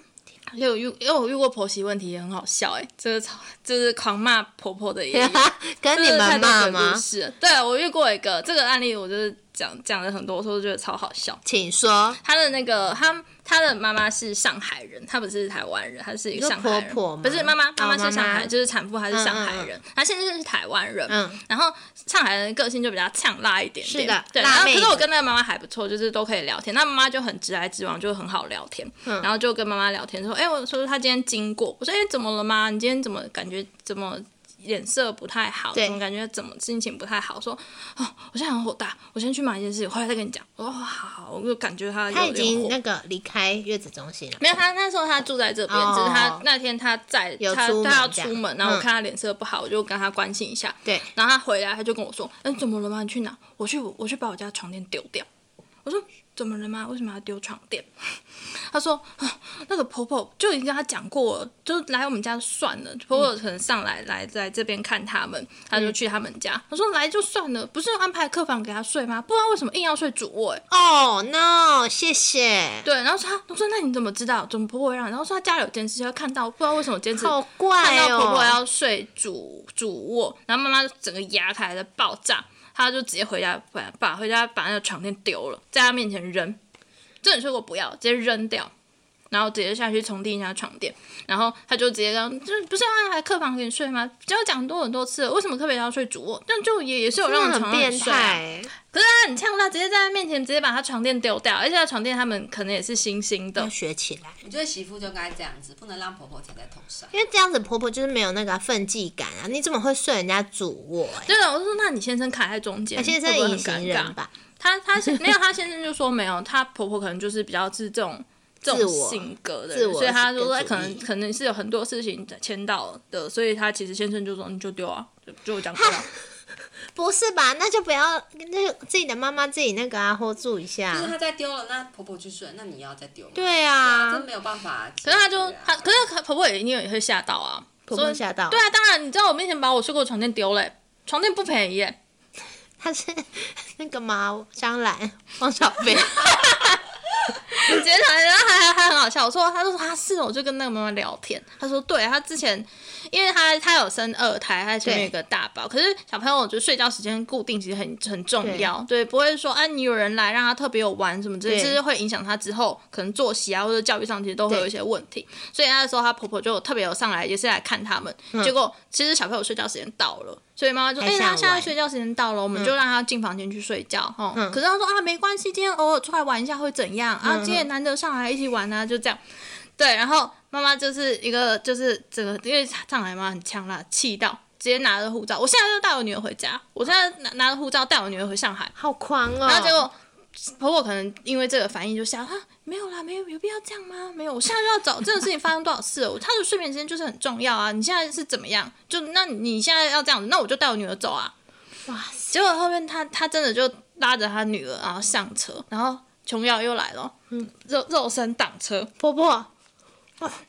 Speaker 1: 也有遇，因为我遇过婆媳问题也很好笑哎、就是吵就是狂骂婆婆的也有，<laughs>
Speaker 3: 跟你
Speaker 1: 多鬼
Speaker 3: 骂吗
Speaker 1: 故？事。对我遇过一个这个案例，我就是讲讲了很多，我说觉得超好笑。
Speaker 3: 请说。
Speaker 1: 他的那个他他的妈妈是上海人，他不是台湾人，他是一个上海人，
Speaker 3: 婆婆吗
Speaker 1: 不是妈妈，妈妈是上海，就是产妇，她是上海
Speaker 3: 嗯嗯
Speaker 1: 人，她现在是台湾人，
Speaker 3: 嗯，
Speaker 1: 然后上海人的个性就比较呛辣一点点，
Speaker 3: 是的
Speaker 1: 对。然后可是我跟那个妈妈还不错，就是都可以聊天。那妈妈就很直来直往，就很好聊天。
Speaker 3: 嗯
Speaker 1: 然后就跟妈妈聊天说：“哎、我说她今天经过，我说哎、怎么了吗？你今天怎么感觉怎么？”脸色不太好，
Speaker 3: 对
Speaker 1: 怎么感觉怎么心情不太好？说哦，我现在很火大，我先去买一件事情，回来再跟你讲。我说哦好好，我就感觉他有
Speaker 3: 他已经那个离开月子中心了。
Speaker 1: 没有，他那时候他住在这边，
Speaker 3: 哦
Speaker 1: 只是他那天他在他他要出门，然后我
Speaker 3: 嗯
Speaker 1: 看他脸色不好，我就跟他关心一下。
Speaker 3: 对，
Speaker 1: 然后他回来他就跟我说：“嗯，怎么了吗？你去哪？我去我去把我家床垫丢掉。”我说：“怎么了吗？为什么要丢床垫？” <laughs> 他说：“啊，那个婆婆就已经跟他讲过了，就来我们家算了。婆婆可能上来来来这边看他们，他就去他们家。他说来就算了，不是安排客房给他睡吗？不知道为什么硬要睡主卧、欸。
Speaker 3: 哦、no，谢谢。
Speaker 1: 对，然后说他，我说那你怎么知道？怎么婆婆会让？然后说他家里有监视器，他看到，不知道为什么监视
Speaker 3: 好
Speaker 1: 看
Speaker 3: 怪哦！
Speaker 1: 到婆婆要睡主主卧，然后妈妈就整个牙开在爆炸，他就直接回家把把回家把那个床垫丢了，在他面前扔，这你说我不要，直接扔掉。然后直接下去重订一下床垫，然后他就直接让，就是不是要安排客房给你睡吗？只要讲很多很多次了，为什么特别要睡主卧？但就也也是有让床
Speaker 3: 很变。态。
Speaker 1: 可是他很呛他，直接在他面前直接把他床垫丢掉，而且他床垫他们可能也是新新的
Speaker 3: 要，学起来，
Speaker 2: 我觉得媳妇就该这样子，不能让婆婆踩在头上。
Speaker 3: 因为这样子婆婆就是没有那个愤气感啊！你怎么会睡人家主卧、欸？
Speaker 1: 对的，我就说那你先生卡在中间，
Speaker 3: 而且是
Speaker 1: 会不会很
Speaker 3: 隐形
Speaker 1: 尴尬？
Speaker 3: 人吧？
Speaker 1: 他他先没有，他先生就说没有，他婆婆可能就是比较是这种这种
Speaker 3: 自我
Speaker 1: 性格的
Speaker 3: 自我
Speaker 1: 人，所以他就说可能可能是有很多事情签到的，所以他其实先生就说你就丢啊，<laughs> 就就这样丢啊。<laughs>
Speaker 3: 不是吧？那就不要，那就自己的妈妈自己那个啊，hold 住一
Speaker 2: 就是
Speaker 3: 下。
Speaker 2: 她再丢了，那婆婆去睡，那你要再丢吗。
Speaker 3: 对
Speaker 2: 这
Speaker 3: 啊，
Speaker 2: 没有办法啊。
Speaker 1: 可是他就他，可是婆婆也一定也会吓到啊，
Speaker 3: 婆婆吓到
Speaker 1: 对啊，当然你知道我面前把我睡过的床垫丢嘞、床垫不便宜耶、
Speaker 3: 她是 <laughs> 那个吗？张兰、汪小菲，
Speaker 1: 直接躺在，然后还还还很好笑。我说，他就说他是哦，我就跟那个妈妈聊天，他说对，他之前因为他他有生二胎，他前面有一个大宝，可是小朋友就睡觉时间固定其实很很重要，对，不会说啊你有人来让他特别有玩什么之类，
Speaker 3: 对
Speaker 1: 就是会影响他之后可能作息啊或者教育上其实都会有一些问题。所以那时候她婆婆就特别有上来，也是来看他们。结果其实小朋友睡觉时间到了，所以妈妈就哎，他现在睡觉时间到了，我们就让他进房间去睡觉。哦，可是他说啊，没关系，今天偶尔出来玩一下会怎样啊？今天难得上来一起玩啊，就这样。对，然后妈妈就是一个就是这个，因为上海妈妈很呛啦，气到直接拿着护照，我现在就带我女儿回家，我现在拿拿着护照带我女儿回上海，
Speaker 3: 好狂哦！
Speaker 1: 然后结果婆婆可能因为这个反应就想啊，没有啦，没有有必要这样吗？没有，我现在就要找这种事情发生多少次了？她的睡眠时间就是很重要啊！你现在是怎么样？就那你现在要这样子，那我就带我女儿走啊！
Speaker 3: 哇，
Speaker 1: 结果后面她她真的就拉着她女儿然后上车，然后琼瑶又来了，嗯，肉肉身挡车，
Speaker 3: 婆婆，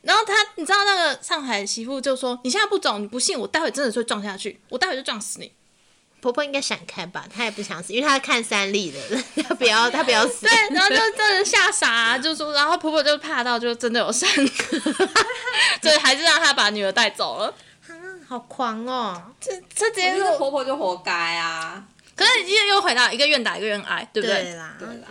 Speaker 1: 然后他你知道那个上海媳妇就说：“你现在不走，你不信我待会真的是会撞下去，我待会就撞死你。”
Speaker 3: 婆婆应该闪开吧？她也不想死，因为她看三立的，<laughs> 她不要，她不要死。
Speaker 1: 对，然后就真的吓傻、就说，然后婆婆就怕到就真的有闪，<laughs> 所以还是让她把女儿带走了。
Speaker 3: 好狂哦！
Speaker 1: 这这直接是，
Speaker 2: 婆婆就活该啊。
Speaker 1: 可是今天又回到一个愿打一个愿挨，对不对？
Speaker 3: 啦，
Speaker 2: 对啦，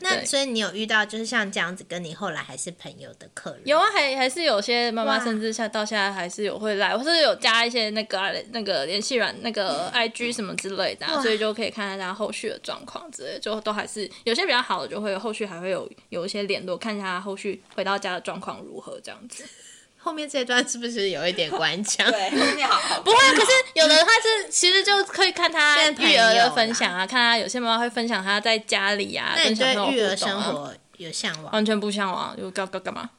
Speaker 3: 那所以你有遇到就是像这样子跟你后来还是朋友的客人？
Speaker 1: 有啊，还还是有些妈妈甚至像到现在还是有会来，或是有加一些那个啊那个联系软、那个 IG 什么之类的啊、所以就可以看看他后续的状况之类的，就都还是有些比较好的，就会后续还会有有一些联络，看一下他后续回到家的状况如何这样子。
Speaker 3: 后面这段是不是有一点官腔？
Speaker 2: 对，后面好好
Speaker 1: 不会，可是有的他是其实就可以看他育儿的分享啊，看他有些妈妈会分享他在家里啊，
Speaker 3: 那对育儿生活有向往？
Speaker 1: 完全不向往，就干干干嘛？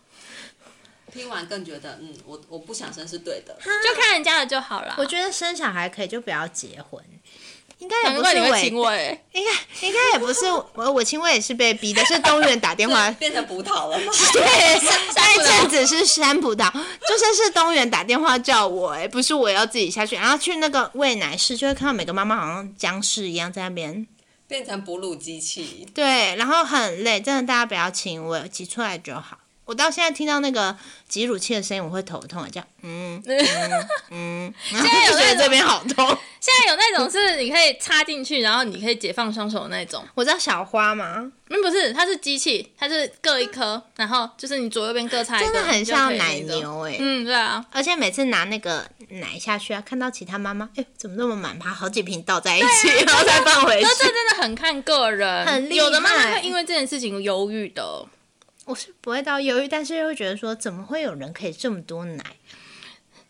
Speaker 2: 听完更觉得，嗯，我我不想生是对的。
Speaker 1: 就看人家的就好了。
Speaker 3: 我觉得生小孩可以，就不要结婚。<laughs> 应该也不是我，
Speaker 1: 亲我哎，
Speaker 3: 应该应该也不是我，我亲喂也是被逼的，是东元打电话
Speaker 2: 变成葡萄了吗？
Speaker 3: 对，那一阵子是山葡萄，就是是东元打电话叫我、哎，不是我要自己下去，然后去那个喂奶室，就会看到每个妈妈好像僵尸一样在那边，
Speaker 2: 变成哺乳机器。
Speaker 3: 对，然后很累，真的大家不要亲我，挤出来就好。我到现在听到那个挤乳器的声音，我会头痛，这样，嗯嗯嗯，<laughs> 现
Speaker 1: 在有
Speaker 3: 觉得这边好痛。
Speaker 1: 现在有那种是你可以插进去，然后你可以解放双手的那种。
Speaker 3: 我知道小花吗？
Speaker 1: 嗯，不是，它是机器，它是各一颗，然后就是你左右边各插一个，
Speaker 3: 真的很像奶。牛哎、
Speaker 1: 嗯，对啊，
Speaker 3: 而且每次拿那个奶下去啊，看到其他妈妈，哎、怎么那么满？把好几瓶倒在一起，<laughs> 然后再放回去
Speaker 1: 那。这真的很看个人，
Speaker 3: 很厉
Speaker 1: 有的妈妈
Speaker 3: 害
Speaker 1: 会因为这件事情犹豫的。
Speaker 3: 我是不会到忧郁，但是又会觉得说，怎么会有人可以这么多奶？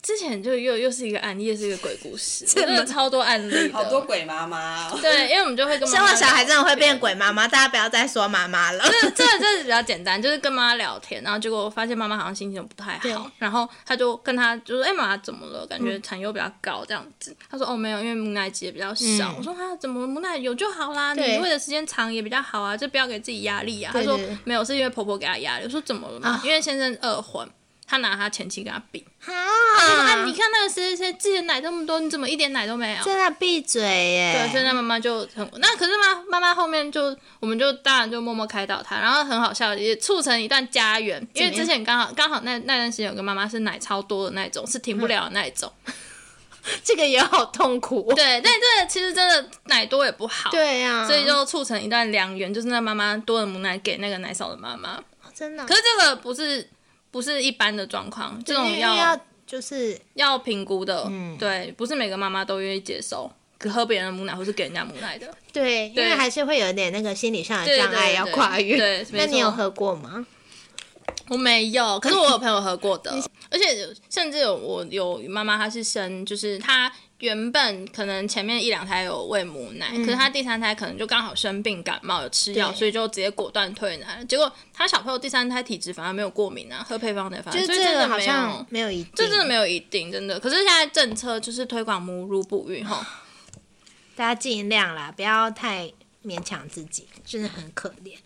Speaker 1: 之前就又又是一个案例，又是一个鬼故事，真的超多案例，
Speaker 2: 好多鬼妈妈哦。
Speaker 1: 对，因为我们就会跟妈
Speaker 3: 生
Speaker 1: 妈
Speaker 3: 了小孩真的会变鬼妈妈，大家不要再说妈妈了。<laughs>
Speaker 1: 这这这是比较简单，就是跟妈妈聊天，然后结果发现妈妈好像心情不太好，然后他就跟他就说：“哎、妈妈怎么了？感觉产油比较高这样子。他说：“哦，没有，因为母奶挤的比较少。
Speaker 3: 嗯
Speaker 1: 我说：“啊，怎么母奶有就好啦？你喂的时间长也比较好啊，就不要给自己压力啊。”他说
Speaker 3: 对对对：“
Speaker 1: 没有，是因为婆婆给他压力。”我说：“怎么了嘛？
Speaker 3: 啊
Speaker 1: 因为先生二婚。”他拿他前妻跟他比，他说：“啊，
Speaker 3: 啊
Speaker 1: 你看那个谁谁谁自己的奶这么多，你怎么一点奶都没有？”
Speaker 3: 真的闭嘴耶
Speaker 1: 对，所以
Speaker 3: 耶！
Speaker 1: 那妈妈就很那，可是妈妈妈后面就，我们就当然就默默开导她，然后很好笑，也促成一段家园。因为之前刚好刚好那那段时间有个妈妈是奶超多的那种，是停不了的那一种。<laughs>
Speaker 3: 这个也好痛苦。
Speaker 1: 对，但这个其实真的奶多也不好。。
Speaker 3: 对呀、
Speaker 1: 所以就促成一段良缘，就是那妈妈多的母奶给那个奶少的妈妈。
Speaker 3: 真的，
Speaker 1: 可是这个不是不是一般的状况，这种要
Speaker 3: 要就是
Speaker 1: 要评估的。
Speaker 3: 嗯
Speaker 1: 对，不是每个妈妈都愿意接受喝别人的母奶或是给人家母奶的。
Speaker 3: 对，因为还是会有一点那个心理上的障碍要跨越。那你有喝过吗？
Speaker 1: 我没有，可是我有朋友喝过的，而且甚至有我有妈妈，她是生，就是她原本可能前面一两胎有喂母奶，可是她第三胎可能就刚好生病感冒有吃药，所以就直接果断退奶了。结果她小朋友第三胎体质反而没有过敏啊，喝配方奶反而
Speaker 3: 就是
Speaker 1: 所以
Speaker 3: 这个好
Speaker 1: 真的没有
Speaker 3: 像。没有一定，
Speaker 1: 这真的没有一定，真的。可是现在政策就是推广母乳哺育哈，
Speaker 3: 大家尽量啦，不要太勉强自己，真的很可怜。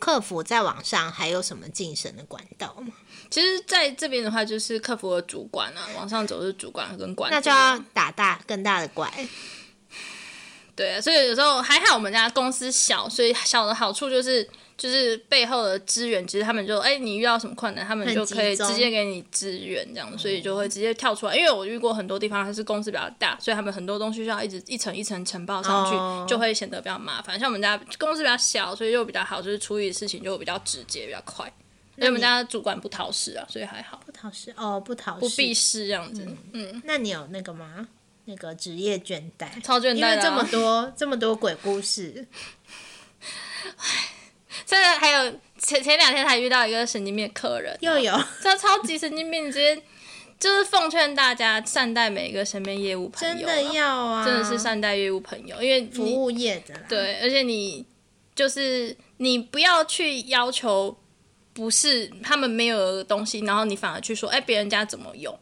Speaker 3: 客服在网上还有什么晋升的管道吗？
Speaker 1: 其实在这边的话就是客服的主管啊，往上走是主管跟管，
Speaker 3: 那就要打大更大的怪。
Speaker 1: 对啊，所以有时候还好我们家公司小，所以小的好处就是就是背后的资源，其实他们就哎、你遇到什么困难，他们就可以直接给你支援这样，所以就会直接跳出来。因为我遇过很多地方它是公司比较大，所以他们很多东西需要一直一层一层呈报上去，
Speaker 3: 哦
Speaker 1: 就会显得比较麻烦。像我们家公司比较小，所以就比较好，就是处理事情就比较直接，比较快。因为我们家主管不讨事啊，所以还好，
Speaker 3: 不讨事哦，不讨事，
Speaker 1: 不避事这样子。嗯，
Speaker 3: 那你有那个吗？那个职业倦怠，
Speaker 1: 超倦怠啊。
Speaker 3: 因为这么多这么多鬼故事，
Speaker 1: 现在还有前前两天还遇到一个神经病的客人，
Speaker 3: 又有。
Speaker 1: 他超级神经病，直接就是奉劝大家善待每一个身边业务朋友啊，
Speaker 3: 真的要啊，
Speaker 1: 真的是善待业务朋友，因为
Speaker 3: 服务业的啦，
Speaker 1: 对，而且你就是你不要去要求不是他们没有的东西，然后你反而去说，哎，别人家怎么用？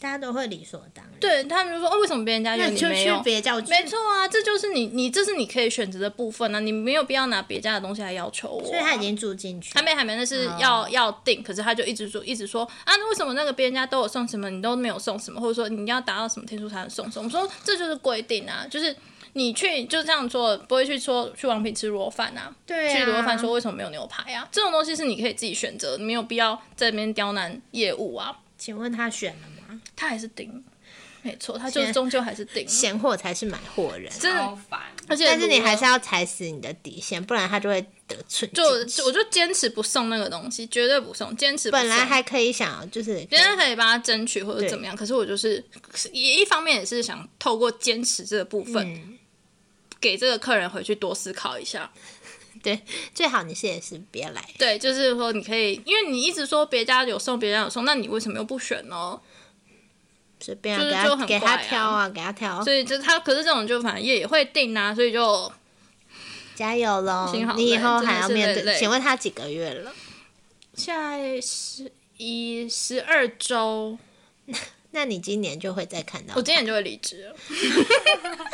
Speaker 3: 大家都会理所当然。
Speaker 1: 对他们就说，哦，为什么别人家有
Speaker 3: 那你就去
Speaker 1: 你没有？没错啊，这就是你你这是你可以选择的部分啊，你没有必要拿别家的东西来要求我啊、
Speaker 3: 所以他已经住进去，
Speaker 1: 还没还没，那是要、要定，可是他就一直说一直说啊，那为什么那个别人家都有送什么，你都没有送什么，或者说你要达到什么天数才能送什么？我们说这就是规定啊，就是你去就这样做，不会去说去王品吃螺饭啊，
Speaker 3: 对啊
Speaker 1: 去螺饭说为什么没有牛排啊？这种东西是你可以自己选择，你没有必要在那边刁难业务啊。
Speaker 3: 请问他选了吗？
Speaker 1: 他还是顶，没错，他就终究还是顶，
Speaker 3: 闲货才是买货人，
Speaker 1: 真
Speaker 2: 烦。
Speaker 1: 而且
Speaker 3: 但是你还是要踩死你的底线，不然他就会得寸
Speaker 1: 就
Speaker 3: 进尺
Speaker 1: 就我就坚持不送那个东西，绝对不送，坚持不送。
Speaker 3: 本来还可以想就是
Speaker 1: 别人可以帮他争取或者怎么样，可是我就是也一方面也是想透过坚持这个部分，
Speaker 3: 嗯，
Speaker 1: 给这个客人回去多思考一下。<laughs>
Speaker 3: 对，最好你是也是别来，
Speaker 1: 对，就是说你可以，因为你一直说别家有送，别家有送，那你为什么又不选呢？
Speaker 3: 随便啊
Speaker 1: 就是
Speaker 3: 给他给他挑啊，给他挑，
Speaker 1: 所以就他，可是这种就反正业也会定啊，所以就
Speaker 3: 加油喽！你以后还要面对，请问他几个月了？
Speaker 1: 现在十一十二周，<laughs>
Speaker 3: 那你今年就会再看到。
Speaker 1: 我今年就会离职了。<laughs>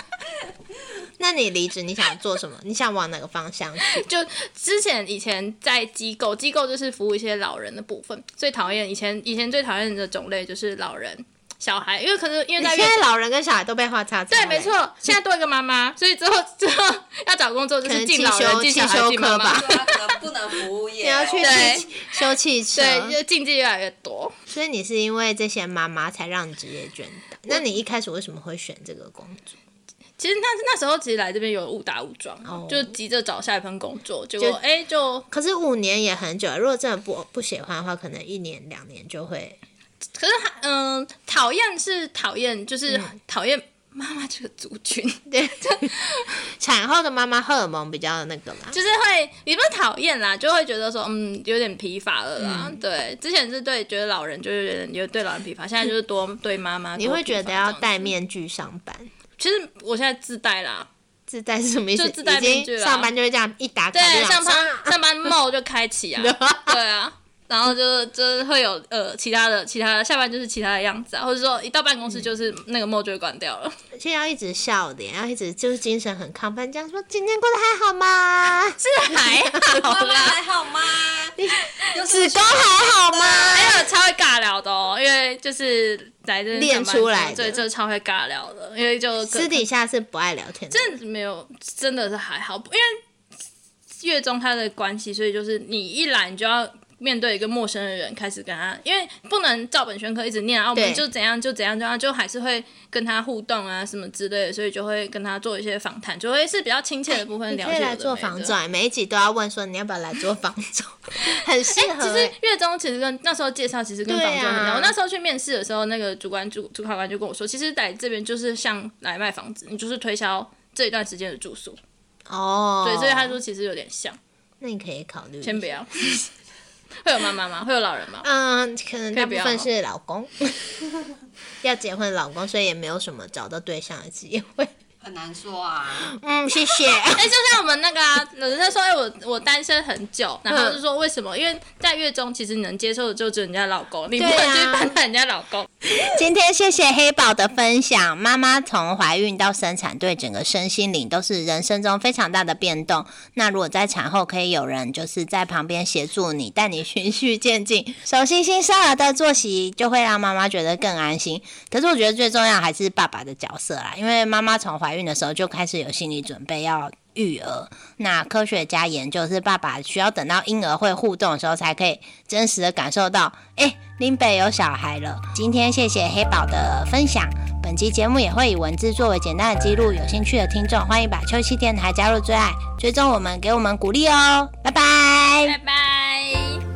Speaker 3: 那你离职，你想做什么？你想往哪个方向去？<laughs>
Speaker 1: 就之前以前在机构，机构就是服务一些老人的部分，最讨厌以前以前最讨厌的种类就是老人、小孩，因为可是因为在
Speaker 3: 现
Speaker 1: 月
Speaker 3: 在老人跟小孩都被画叉叉。
Speaker 1: 对，没。错，现在多一个妈妈，<laughs> 所以之后之后要找工作就
Speaker 3: 可能
Speaker 1: 是进老人、
Speaker 3: 汽修
Speaker 1: 进小孩、
Speaker 3: 汽修
Speaker 1: 进妈妈
Speaker 3: 科吧，
Speaker 2: 不能服务业哦。
Speaker 3: 你要去修汽车，
Speaker 1: 对，就禁忌越来越多。
Speaker 3: 所以你是因为这些妈妈才让你职业倦怠。那你一开始为什么会选这个工作？
Speaker 1: 其实那那时候其实来这边有误打误撞，
Speaker 3: 哦
Speaker 1: 就急着找下一份工作，结果哎就
Speaker 3: 可是五年也很久，如果真的不不喜欢的话，可能一年两年就会。
Speaker 1: 可是嗯讨厌是讨厌，就是
Speaker 3: 嗯
Speaker 1: 讨厌妈妈这个族群。<laughs>
Speaker 3: 对，产后的妈妈荷尔蒙比较那个嘛。
Speaker 1: 就是会，也不是讨厌啦，就会觉得说，嗯，有点疲乏了啦。
Speaker 3: 嗯
Speaker 1: 对，之前是对觉得老人就是有点有对老人疲乏，现在就是多对妈妈。
Speaker 3: 你会觉得要戴
Speaker 1: 面？
Speaker 3: 具上班，
Speaker 1: 其实我现在自带啦，
Speaker 3: 自带是什么意思？
Speaker 1: 就自带面具啊
Speaker 3: 已经上班就是这样一打
Speaker 1: 对上班上班 mode 就开启啊，<laughs> 对啊。然后就就是会有呃其他的其他的下班就是其他的样子啊，或者说一到办公室就是那个 mode 就会关掉了。<laughs>
Speaker 3: 而且要一直笑脸，要一直就是精神很亢奋，这样说今天过得还好吗？<laughs>
Speaker 1: 是还好啦，<laughs>
Speaker 2: 还好吗？有
Speaker 3: 子宫还好吗？
Speaker 1: 还有超会尬聊的哦，因为就是来这边
Speaker 3: 练出来的
Speaker 1: 对，这超会尬聊的，因为就
Speaker 3: 私底下是不爱聊天的。
Speaker 1: 真的没有，真的是还好，因为月中他的关系，所以就是你一来你就要面对一个陌生的人，开始跟他，因为不能照本宣科一直念啊，我们就怎样就怎样，就样就还是会跟他互动啊什么之类的，所以就会跟他做一些访谈，就会是比较亲切的部分
Speaker 3: 你
Speaker 1: 了解。
Speaker 3: 可以来做房仲，每一集都要问说你要不要来做房仲，很适合、
Speaker 1: 其实
Speaker 3: 欸。
Speaker 1: 月中其实跟那时候介绍其实跟房仲很像。
Speaker 3: 啊
Speaker 1: 我那时候去面试的时候，那个主管主主考官就跟我说，其实来这边就是像来卖房子，你就是推销这一段时间的住宿。
Speaker 3: 哦，
Speaker 1: 对，所以他说其实有点像。
Speaker 3: 那你可以考虑。
Speaker 1: 先不要。<laughs> 会有妈妈吗？会有老人吗？
Speaker 3: 嗯，可能大部分是老公 <laughs> 要结婚的老公，所以也没有什么找到对象的机会。
Speaker 2: 很难说啊。<laughs>
Speaker 3: 嗯，谢谢。<laughs>
Speaker 1: 哎、就像我们那个啊，有人家说，哎、我我单身很久，然后就说为什么？因为在月中其实你能接受的就只有人家老公，你不能去攀谈人家老公。<laughs>
Speaker 3: 今天谢谢黑宝的分享。妈妈从怀孕到生产，对整个身心灵都是人生中非常大的变动。那如果在产后可以有人就是在旁边协助你，带你循序渐进，熟悉新生儿的作息，就会让妈妈觉得更安心。可是我觉得最重要还是爸爸的角色啦，因为妈妈从怀怀孕的时候就开始有心理准备要育儿。那科学家研究是爸爸需要等到婴儿会互动的时候，才可以真实的感受到，哎，林北有小孩了。今天谢谢黑宝的分享，本期节目也会以文字作为简单的记录。有兴趣的听众，欢迎把秋夕电台加入最爱，追踪我们，给我们鼓励哦。拜拜。
Speaker 1: 拜拜。